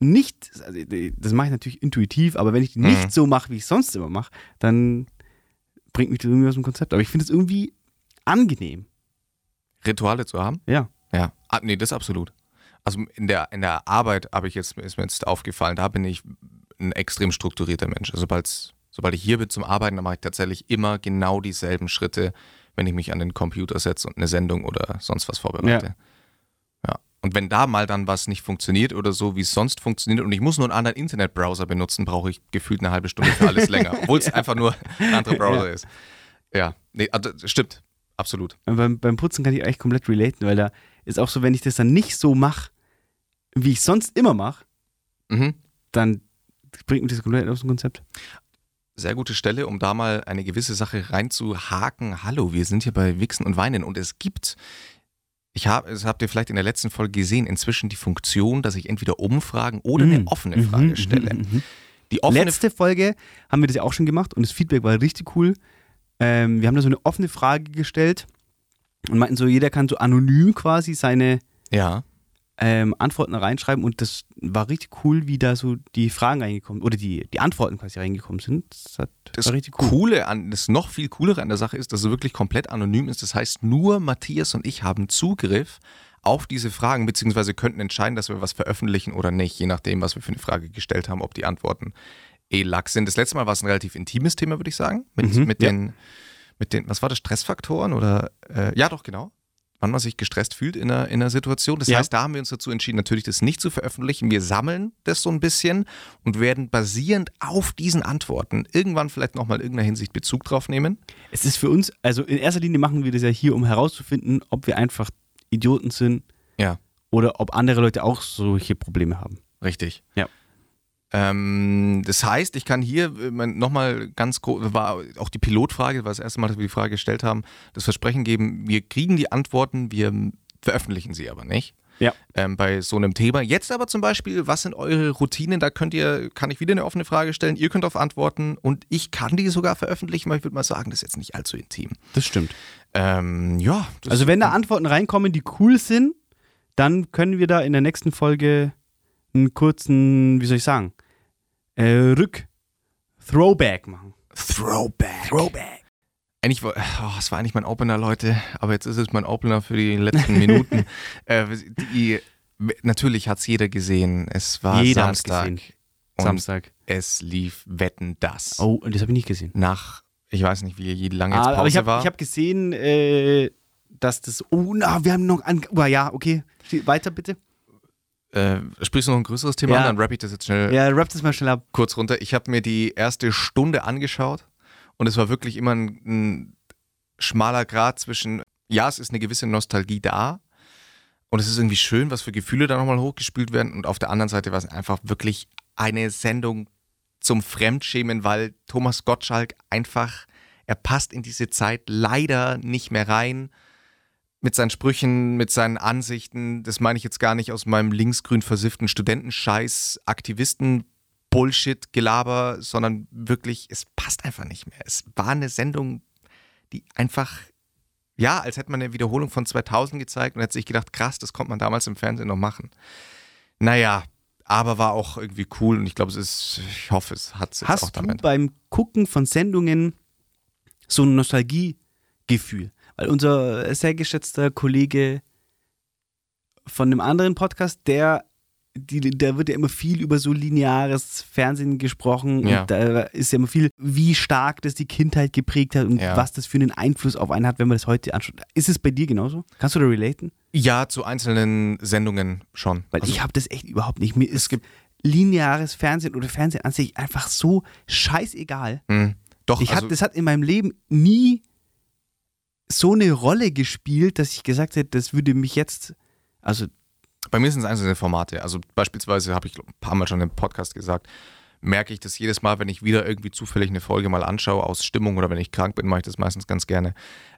Speaker 2: nicht, also das mache ich natürlich intuitiv, aber wenn ich die
Speaker 1: Mhm.
Speaker 2: nicht so mache, wie ich sonst immer mache, dann bringt mich das irgendwie aus dem Konzept. Aber ich finde es irgendwie angenehm.
Speaker 1: Rituale zu haben?
Speaker 2: Ja.
Speaker 1: Ja. Ah, nee, das absolut. Also in der, in der Arbeit habe ich jetzt, ist mir jetzt aufgefallen, da bin ich ein extrem strukturierter Mensch. Also sobald, sobald ich hier bin zum Arbeiten, dann mache ich tatsächlich immer genau dieselben Schritte, wenn ich mich an den Computer setze und eine Sendung oder sonst was vorbereite. Ja. Und wenn da mal dann was nicht funktioniert oder so, wie es sonst funktioniert und ich muss nur einen anderen Internetbrowser benutzen, brauche ich gefühlt eine halbe Stunde für alles [laughs] länger, obwohl es einfach nur ein anderer Browser ist. Ja, nee, also, das stimmt, absolut.
Speaker 2: Beim, beim Putzen kann ich eigentlich komplett relaten, weil da ist auch so, wenn ich das dann nicht so mache, wie ich sonst immer mache,
Speaker 1: Mhm.
Speaker 2: dann bringt mich das komplett aus dem Konzept.
Speaker 1: sehr gute Stelle, um da mal eine gewisse Sache reinzuhaken. Hallo, wir sind hier bei Wichsen und Weinen und es gibt, ich habe, das habt ihr vielleicht in der letzten Folge gesehen, inzwischen die Funktion, dass ich entweder Umfragen oder eine
Speaker 2: Mhm.
Speaker 1: offene
Speaker 2: Mhm,
Speaker 1: Frage
Speaker 2: mhm,
Speaker 1: stelle.
Speaker 2: mhm.
Speaker 1: Die offene
Speaker 2: Letzte Folge haben wir das ja auch schon gemacht und das Feedback war richtig cool. Ähm, wir haben da so eine offene Frage gestellt und meinten so, jeder kann so anonym quasi seine
Speaker 1: ja,
Speaker 2: ähm, Antworten reinschreiben und das war richtig cool, wie da so die Fragen reingekommen oder die, die Antworten quasi reingekommen sind. Das, hat,
Speaker 1: das
Speaker 2: war richtig cool.
Speaker 1: Coole an, das noch viel coolere an der Sache ist, dass es wirklich komplett anonym ist. Das heißt, nur Matthias und ich haben Zugriff auf diese Fragen, beziehungsweise könnten entscheiden, dass wir was veröffentlichen oder nicht, je nachdem, was wir für eine Frage gestellt haben, ob die Antworten eh lax sind. Das letzte Mal war es ein relativ intimes Thema, würde ich sagen. Mit,
Speaker 2: Mhm,
Speaker 1: mit,
Speaker 2: ja.
Speaker 1: den, mit den, was war das, Stressfaktoren oder, äh, ja doch, genau. Wann man sich gestresst fühlt in einer, in einer Situation. Das
Speaker 2: Ja.
Speaker 1: heißt, da haben wir uns dazu entschieden, natürlich das nicht zu veröffentlichen. Wir sammeln das so ein bisschen und werden basierend auf diesen Antworten irgendwann vielleicht nochmal in irgendeiner Hinsicht Bezug drauf nehmen.
Speaker 2: Es ist für uns, also in erster Linie machen wir das ja hier, um herauszufinden, ob wir einfach Idioten sind
Speaker 1: Ja.
Speaker 2: oder ob andere Leute auch solche Probleme haben.
Speaker 1: Richtig.
Speaker 2: Ja.
Speaker 1: Ähm, das heißt, ich kann hier nochmal ganz groß, war auch die Pilotfrage, war das erste Mal, dass wir die Frage gestellt haben, das Versprechen geben, wir kriegen die Antworten, wir veröffentlichen sie aber nicht.
Speaker 2: Ja.
Speaker 1: Ähm, bei so einem Thema. Jetzt aber zum Beispiel, was sind eure Routinen? Da könnt ihr, kann ich wieder eine offene Frage stellen, ihr könnt auf antworten und ich kann die sogar veröffentlichen, weil ich würde mal sagen, das ist jetzt nicht allzu intim.
Speaker 2: Das stimmt.
Speaker 1: Ähm, ja. Das
Speaker 2: Also wenn da Antworten reinkommen, die cool sind, dann können wir da in der nächsten Folge einen kurzen, wie soll ich sagen, äh, Rück Throwback machen.
Speaker 1: Throwback. Throwback. Eigentlich war, oh, das war eigentlich mein Opener, Leute, aber jetzt ist es mein Opener für die letzten [laughs] Minuten. äh, die, natürlich hat es jeder gesehen. Es war
Speaker 2: Jeder
Speaker 1: Samstag
Speaker 2: Samstag.
Speaker 1: es lief Wetten das.
Speaker 2: Oh, und das habe ich nicht gesehen.
Speaker 1: Nach, ich weiß nicht, wie wie lange jetzt
Speaker 2: Ah,
Speaker 1: Pause
Speaker 2: aber ich habe
Speaker 1: war.
Speaker 2: hab gesehen, äh, dass das. Oh, na, wir haben noch. An, oh, ja, okay. Weiter bitte.
Speaker 1: Äh, sprichst du noch ein größeres Thema
Speaker 2: Ja.
Speaker 1: an? Dann rapp ich das jetzt schnell
Speaker 2: Ja, rap das mal schnell ab.
Speaker 1: kurz runter. Ich habe mir die erste Stunde angeschaut und es war wirklich immer ein, ein schmaler Grad zwischen, ja, es ist eine gewisse Nostalgie da und es ist irgendwie schön, was für Gefühle da nochmal hochgespielt werden und auf der anderen Seite war es einfach wirklich eine Sendung zum Fremdschämen, weil Thomas Gottschalk einfach, er passt in diese Zeit leider nicht mehr rein mit seinen Sprüchen, mit seinen Ansichten. Das meine ich jetzt gar nicht aus meinem linksgrün versifften Studentenscheiß, Aktivisten. Bullshit, Gelaber, sondern wirklich, es passt einfach nicht mehr. Es war eine Sendung, die einfach, ja, als hätte man eine Wiederholung von 2000 gezeigt und hätte sich gedacht, krass, das konnte man damals im Fernsehen noch machen. Naja, aber war auch irgendwie cool und ich glaube, es ist, ich hoffe, es hat es auch
Speaker 2: Hast du
Speaker 1: damit.
Speaker 2: beim Gucken von Sendungen so ein Nostalgiegefühl? Unser sehr geschätzter Kollege von einem anderen Podcast, der, die, da wird ja immer viel über so lineares Fernsehen gesprochen
Speaker 1: Ja.
Speaker 2: und da ist ja immer viel, wie stark das die Kindheit geprägt hat und
Speaker 1: Ja.
Speaker 2: was das für einen Einfluss auf einen hat, wenn man das heute anschaut. Ist es bei dir genauso? Kannst du da relaten?
Speaker 1: Ja, zu einzelnen Sendungen schon.
Speaker 2: Weil
Speaker 1: Also,
Speaker 2: ich habe das echt überhaupt nicht. Mir ist lineares Fernsehen oder Fernsehen an sich einfach so scheißegal.
Speaker 1: mh, doch,
Speaker 2: Ich
Speaker 1: also,
Speaker 2: hab, das hat in meinem Leben nie so eine Rolle gespielt, dass ich gesagt hätte, das würde mich jetzt, also
Speaker 1: Bei mir sind es einzelne Formate. Also beispielsweise habe ich glaub, ein paar Mal schon im Podcast gesagt, merke ich das jedes Mal, wenn ich wieder irgendwie zufällig eine Folge mal anschaue aus Stimmung oder wenn ich krank bin, mache ich das meistens ganz gerne.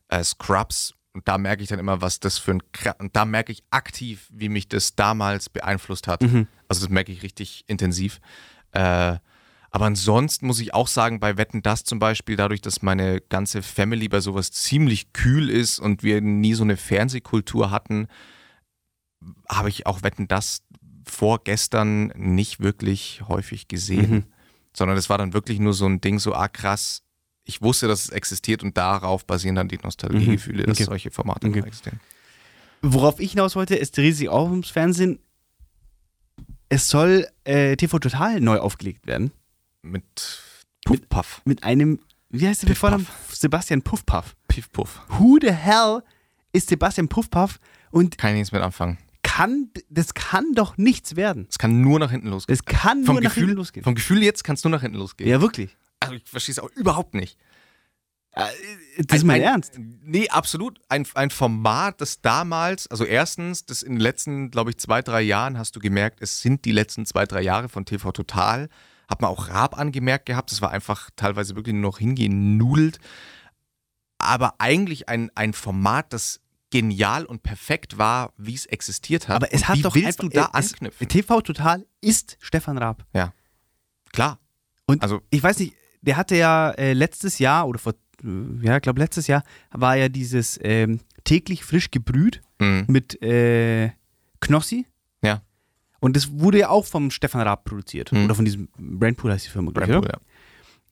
Speaker 1: Äh, Scrubs Und da merke ich dann immer, was das für ein. Und da merke ich aktiv, wie mich das damals beeinflusst hat.
Speaker 2: Mhm.
Speaker 1: Also, das merke ich richtig intensiv. Äh, aber ansonsten muss ich auch sagen, bei Wetten das zum Beispiel, dadurch, dass meine ganze Family bei sowas ziemlich kühl ist und wir nie so eine Fernsehkultur hatten, habe ich auch Wetten das vorgestern nicht wirklich häufig gesehen.
Speaker 2: Mhm.
Speaker 1: Sondern es war dann wirklich nur so ein Ding, so, ah krass, ich wusste, dass es existiert und darauf basieren dann die Nostalgiegefühle, dass
Speaker 2: Okay.
Speaker 1: solche Formate
Speaker 2: Okay.
Speaker 1: existieren.
Speaker 2: Worauf ich hinaus wollte, es dreht sich auch ums Fernsehen. Es soll äh, TV Total neu aufgelegt werden.
Speaker 1: Mit Puff-Puff,
Speaker 2: Mit einem, wie heißt der
Speaker 1: Piff
Speaker 2: Vorname? Sebastian Puffpuff.
Speaker 1: Piff-Puff.
Speaker 2: Who the hell ist Sebastian Puffpuff? Und
Speaker 1: Kann ich nichts mit anfangen.
Speaker 2: kann, das kann doch nichts werden.
Speaker 1: Es kann nur nach hinten losgehen.
Speaker 2: Das kann
Speaker 1: vom
Speaker 2: nur nach
Speaker 1: Gefühl,
Speaker 2: hinten losgehen.
Speaker 1: Vom Gefühl jetzt kann es nur nach hinten losgehen.
Speaker 2: Ja, wirklich.
Speaker 1: Also ich verstehe es auch überhaupt nicht.
Speaker 2: Das ist mein
Speaker 1: ein,
Speaker 2: Ernst.
Speaker 1: Nee, absolut. Ein, ein Format, das damals, also erstens, das in den letzten, glaube ich, zwei, drei Jahren hast du gemerkt, es sind die letzten zwei, drei Jahre von TV Total. Hat man auch Raab angemerkt gehabt. Das war einfach teilweise wirklich nur noch hingenudelt. Aber eigentlich ein, ein Format, das genial und perfekt war, wie es existiert hat.
Speaker 2: Aber es
Speaker 1: Und
Speaker 2: hat
Speaker 1: wie
Speaker 2: doch
Speaker 1: willst
Speaker 2: einfach,
Speaker 1: du da anknüpfen?
Speaker 2: TV Total ist Stefan Raab.
Speaker 1: Klar.
Speaker 2: Und
Speaker 1: Also-
Speaker 2: ich weiß nicht, der hatte ja äh, letztes Jahr oder vor, äh, ja, ich glaube letztes Jahr war ja dieses ähm, täglich frisch gebrüht
Speaker 1: Mhm.
Speaker 2: mit äh, Knossi.
Speaker 1: Ja.
Speaker 2: Und das wurde ja auch vom Stefan Raab produziert.
Speaker 1: Mhm.
Speaker 2: Oder von diesem Brandpool heißt die Firma, glaube ich.
Speaker 1: Brandpool, ja.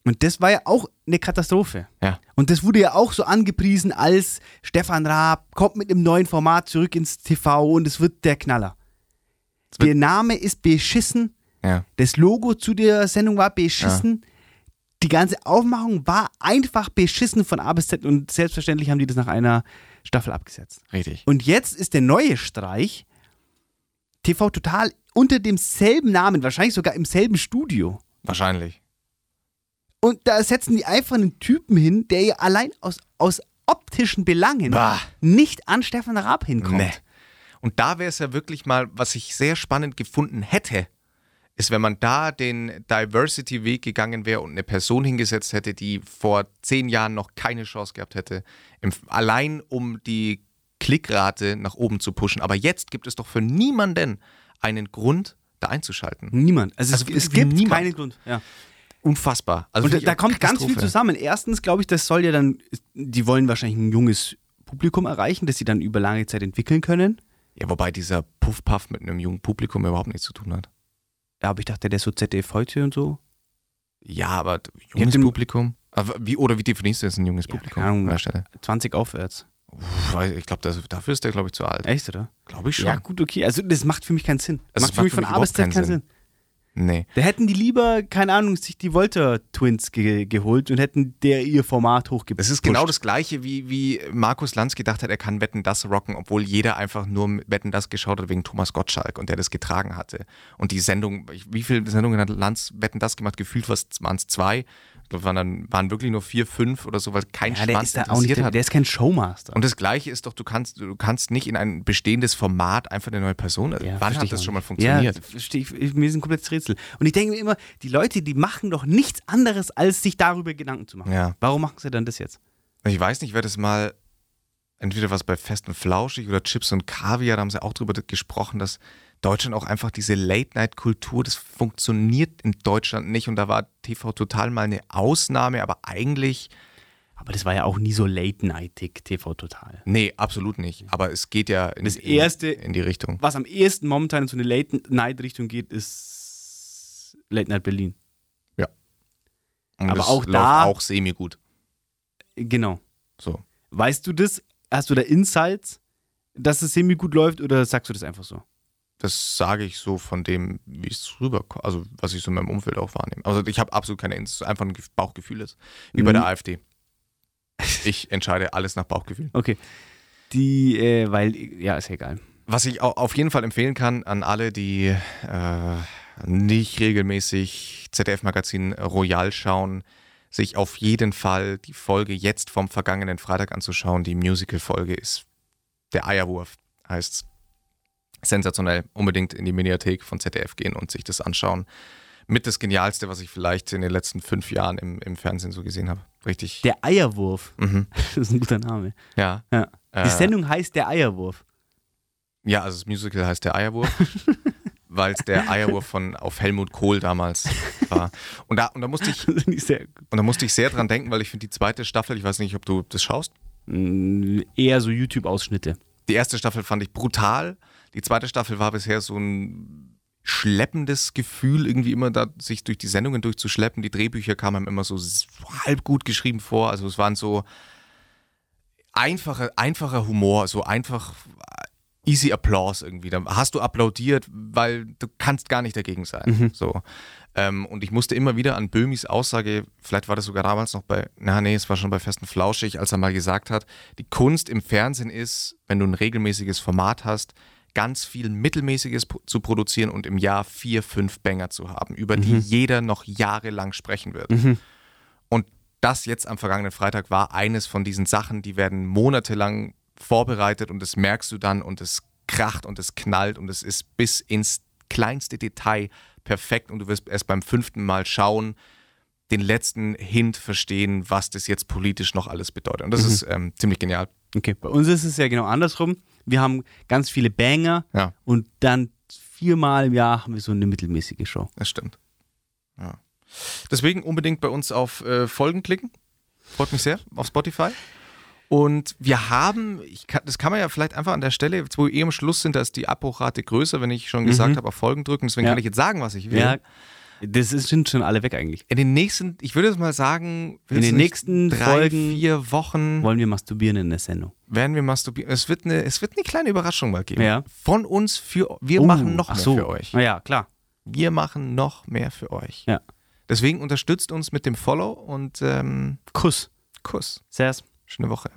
Speaker 2: Und das war ja auch eine Katastrophe.
Speaker 1: Ja.
Speaker 2: Und das wurde ja auch so angepriesen als Stefan Raab kommt mit einem neuen Format zurück ins TV und es wird der Knaller. Der Name ist beschissen.
Speaker 1: ja.
Speaker 2: Das Logo zu der Sendung war beschissen. Die ganze Aufmachung war einfach beschissen von A bis Z und selbstverständlich haben die das nach einer Staffel abgesetzt.
Speaker 1: Richtig.
Speaker 2: Und jetzt ist der neue Streich TV Total unter demselben Namen, wahrscheinlich sogar im selben Studio.
Speaker 1: Wahrscheinlich.
Speaker 2: Und da setzen die einfach einen Typen hin, der ja allein aus, aus optischen Belangen
Speaker 1: Bah.
Speaker 2: nicht an Stefan Raab hinkommt.
Speaker 1: Nee. Und da wäre es ja wirklich mal, was ich sehr spannend gefunden hätte, ist, wenn man da den Diversity-Weg gegangen wäre und eine Person hingesetzt hätte, die vor zehn Jahren noch keine Chance gehabt hätte, im, allein um die Klickrate nach oben zu pushen. Aber jetzt gibt es doch für niemanden einen Grund, da einzuschalten.
Speaker 2: Niemand. Also,
Speaker 1: Also
Speaker 2: es, es gibt
Speaker 1: niemand.
Speaker 2: keinen Grund. Ja.
Speaker 1: Unfassbar. Also
Speaker 2: Und da, kommt ganz viel zusammen. Erstens glaube ich, das soll ja dann, die wollen wahrscheinlich ein junges Publikum erreichen, das sie dann über lange Zeit entwickeln können.
Speaker 1: Ja, wobei dieser Puff-Puff mit einem jungen Publikum überhaupt nichts zu tun hat.
Speaker 2: Ja, aber ich dachte, der ist so ZDF heute und so.
Speaker 1: Ja, aber junges Publikum? Wie, oder wie definierst du jetzt ein junges
Speaker 2: Ja,
Speaker 1: Publikum?
Speaker 2: keine Ahnung.
Speaker 1: an der Stelle?
Speaker 2: 20 aufwärts.
Speaker 1: Ich glaube, dafür ist der, glaube ich, zu alt.
Speaker 2: Echt, oder?
Speaker 1: Glaube ich schon.
Speaker 2: Ja, gut, okay. Also das macht für mich keinen Sinn. Das macht für mich von A bis Z
Speaker 1: keinen
Speaker 2: Sinn.
Speaker 1: Sinn. Nee.
Speaker 2: Da hätten die lieber, keine Ahnung, sich die Volta-Twins ge geholt und hätten der ihr Format hochgepusht.
Speaker 1: Das ist genau das Gleiche, wie, wie Markus Lanz gedacht hat, er kann Wetten das rocken, obwohl jeder einfach nur Wetten das geschaut hat wegen Thomas Gottschalk und der das getragen hatte. Und die Sendung, wie viele Sendungen hat Lanz Wetten das gemacht? Gefühlt waren es zwei. Waren, dann, waren wirklich nur vier, fünf oder so, weil kein
Speaker 2: Ja, der
Speaker 1: Schwanz
Speaker 2: ist auch nicht,
Speaker 1: interessiert
Speaker 2: der,
Speaker 1: hat.
Speaker 2: der ist kein Showmaster.
Speaker 1: Und das Gleiche ist doch, du kannst, du kannst nicht in ein bestehendes Format einfach eine neue Person.
Speaker 2: Ja,
Speaker 1: Wann hat das schon mal
Speaker 2: nicht.
Speaker 1: funktioniert?
Speaker 2: Ja, verstehe ich. ich. Mir ist ein komplettes Rätsel. Und ich denke mir immer, die Leute, die machen doch nichts anderes, als sich darüber Gedanken zu machen.
Speaker 1: Ja.
Speaker 2: Warum machen sie dann das jetzt?
Speaker 1: Ich weiß nicht, wer das mal, entweder was bei Fest und Flauschig oder Chips und Kaviar, da haben sie auch drüber gesprochen, dass Deutschland auch einfach diese Late-Night-Kultur, das funktioniert in Deutschland nicht und da war TV total mal eine Ausnahme, aber eigentlich,
Speaker 2: Aber das war ja auch nie so late-nightig, TV Total.
Speaker 1: nee, absolut nicht. Aber es geht ja in,
Speaker 2: Das erste-
Speaker 1: in, in die Richtung.
Speaker 2: Was am ehesten momentan in so eine Late-Night-Richtung geht, ist Late-Night Berlin.
Speaker 1: Und
Speaker 2: aber auch da-
Speaker 1: auch semi-gut.
Speaker 2: Genau.
Speaker 1: So.
Speaker 2: Weißt du das? Hast du da Insights, dass es semi-gut läuft oder sagst du das einfach so?
Speaker 1: Das sage ich so von dem, wie es rüberkommt, also was ich so in meinem Umfeld auch wahrnehme. Also ich habe absolut keine, es einfach ein Gef- Bauchgefühl ist. Wie bei
Speaker 2: Mhm.
Speaker 1: der AfD. Ich entscheide alles nach Bauchgefühl.
Speaker 2: Okay. Die, äh, weil, ja, ist ja egal.
Speaker 1: Was ich au- auf jeden Fall empfehlen kann an alle, die äh, nicht regelmäßig ZDF-Magazin Royal schauen, sich auf jeden Fall die Folge jetzt vom vergangenen Freitag anzuschauen. Die Musical-Folge ist der Eierwurf, heißt's. Sensationell. Unbedingt in die Mediathek von ZDF gehen und sich das anschauen. mit das Genialste, was ich vielleicht in den letzten fünf Jahren im, im Fernsehen so gesehen habe. Richtig.
Speaker 2: Der Eierwurf.
Speaker 1: Mhm. [laughs]
Speaker 2: Das ist ein guter Name.
Speaker 1: Ja.
Speaker 2: Ja. Die
Speaker 1: Äh,
Speaker 2: Sendung heißt Der Eierwurf.
Speaker 1: Ja, also das Musical heißt der Eierwurf, [laughs] weil es der Eierwurf von auf Helmut Kohl damals war. Und da, und da musste ich [laughs] und da musste ich sehr dran denken, weil ich finde die zweite Staffel, ich weiß nicht, ob du das schaust.
Speaker 2: Eher so YouTube-Ausschnitte.
Speaker 1: Die erste Staffel fand ich brutal. Die zweite Staffel war bisher so ein schleppendes Gefühl, irgendwie immer da sich durch die Sendungen durchzuschleppen. Die Drehbücher kamen immer so halb gut geschrieben vor. Also es waren so einfache, einfacher Humor, so einfach äh, easy Applause irgendwie. Da hast du applaudiert, weil du kannst gar nicht dagegen sein. So. Ähm, und ich musste immer wieder an Böhmis Aussage, vielleicht war das sogar damals noch bei, na nee, es war schon bei Festen Flauschig, als er mal gesagt hat, die Kunst im Fernsehen ist, wenn du ein regelmäßiges Format hast, ganz viel Mittelmäßiges zu produzieren und im Jahr vier, fünf Banger zu haben, über die jeder noch jahrelang sprechen wird. Und das jetzt am vergangenen Freitag war eines von diesen Sachen, die werden monatelang vorbereitet und das merkst du dann und es kracht und es knallt und es ist bis ins kleinste Detail perfekt und du wirst erst beim fünften Mal schauen, den letzten Hint verstehen, was das jetzt politisch noch alles bedeutet. Und das ist ähm, ziemlich genial.
Speaker 2: Okay, bei uns ist es ja genau andersrum. Wir haben ganz viele Banger
Speaker 1: Ja,
Speaker 2: und dann viermal im Jahr haben wir so eine mittelmäßige Show.
Speaker 1: das stimmt. Ja. Deswegen unbedingt bei uns auf äh, Folgen klicken. Freut mich sehr, auf Spotify. Und wir haben, kann, das kann man ja vielleicht einfach an der Stelle, wo wir eh am Schluss sind, da ist die Abbruchrate größer, wenn ich schon gesagt habe, auf Folgen drücken. Deswegen
Speaker 2: Ja.
Speaker 1: kann ich jetzt sagen, was ich will.
Speaker 2: Ja, das sind schon alle weg eigentlich.
Speaker 1: In den nächsten, ich würde jetzt mal sagen,
Speaker 2: In den nächsten
Speaker 1: drei,
Speaker 2: Folgen
Speaker 1: vier Wochen
Speaker 2: wollen wir masturbieren in der Sendung.
Speaker 1: werden wir masturbieren. Es wird eine, es wird eine kleine Überraschung mal geben.
Speaker 2: Ja.
Speaker 1: Von uns für, wir
Speaker 2: Oh,
Speaker 1: machen noch mehr
Speaker 2: so.
Speaker 1: für euch.
Speaker 2: Ja, klar.
Speaker 1: Wir machen noch mehr für euch.
Speaker 2: Ja.
Speaker 1: Deswegen unterstützt uns mit dem Follow und ähm,
Speaker 2: Kuss.
Speaker 1: Kuss.
Speaker 2: Servus.
Speaker 1: Schöne Woche.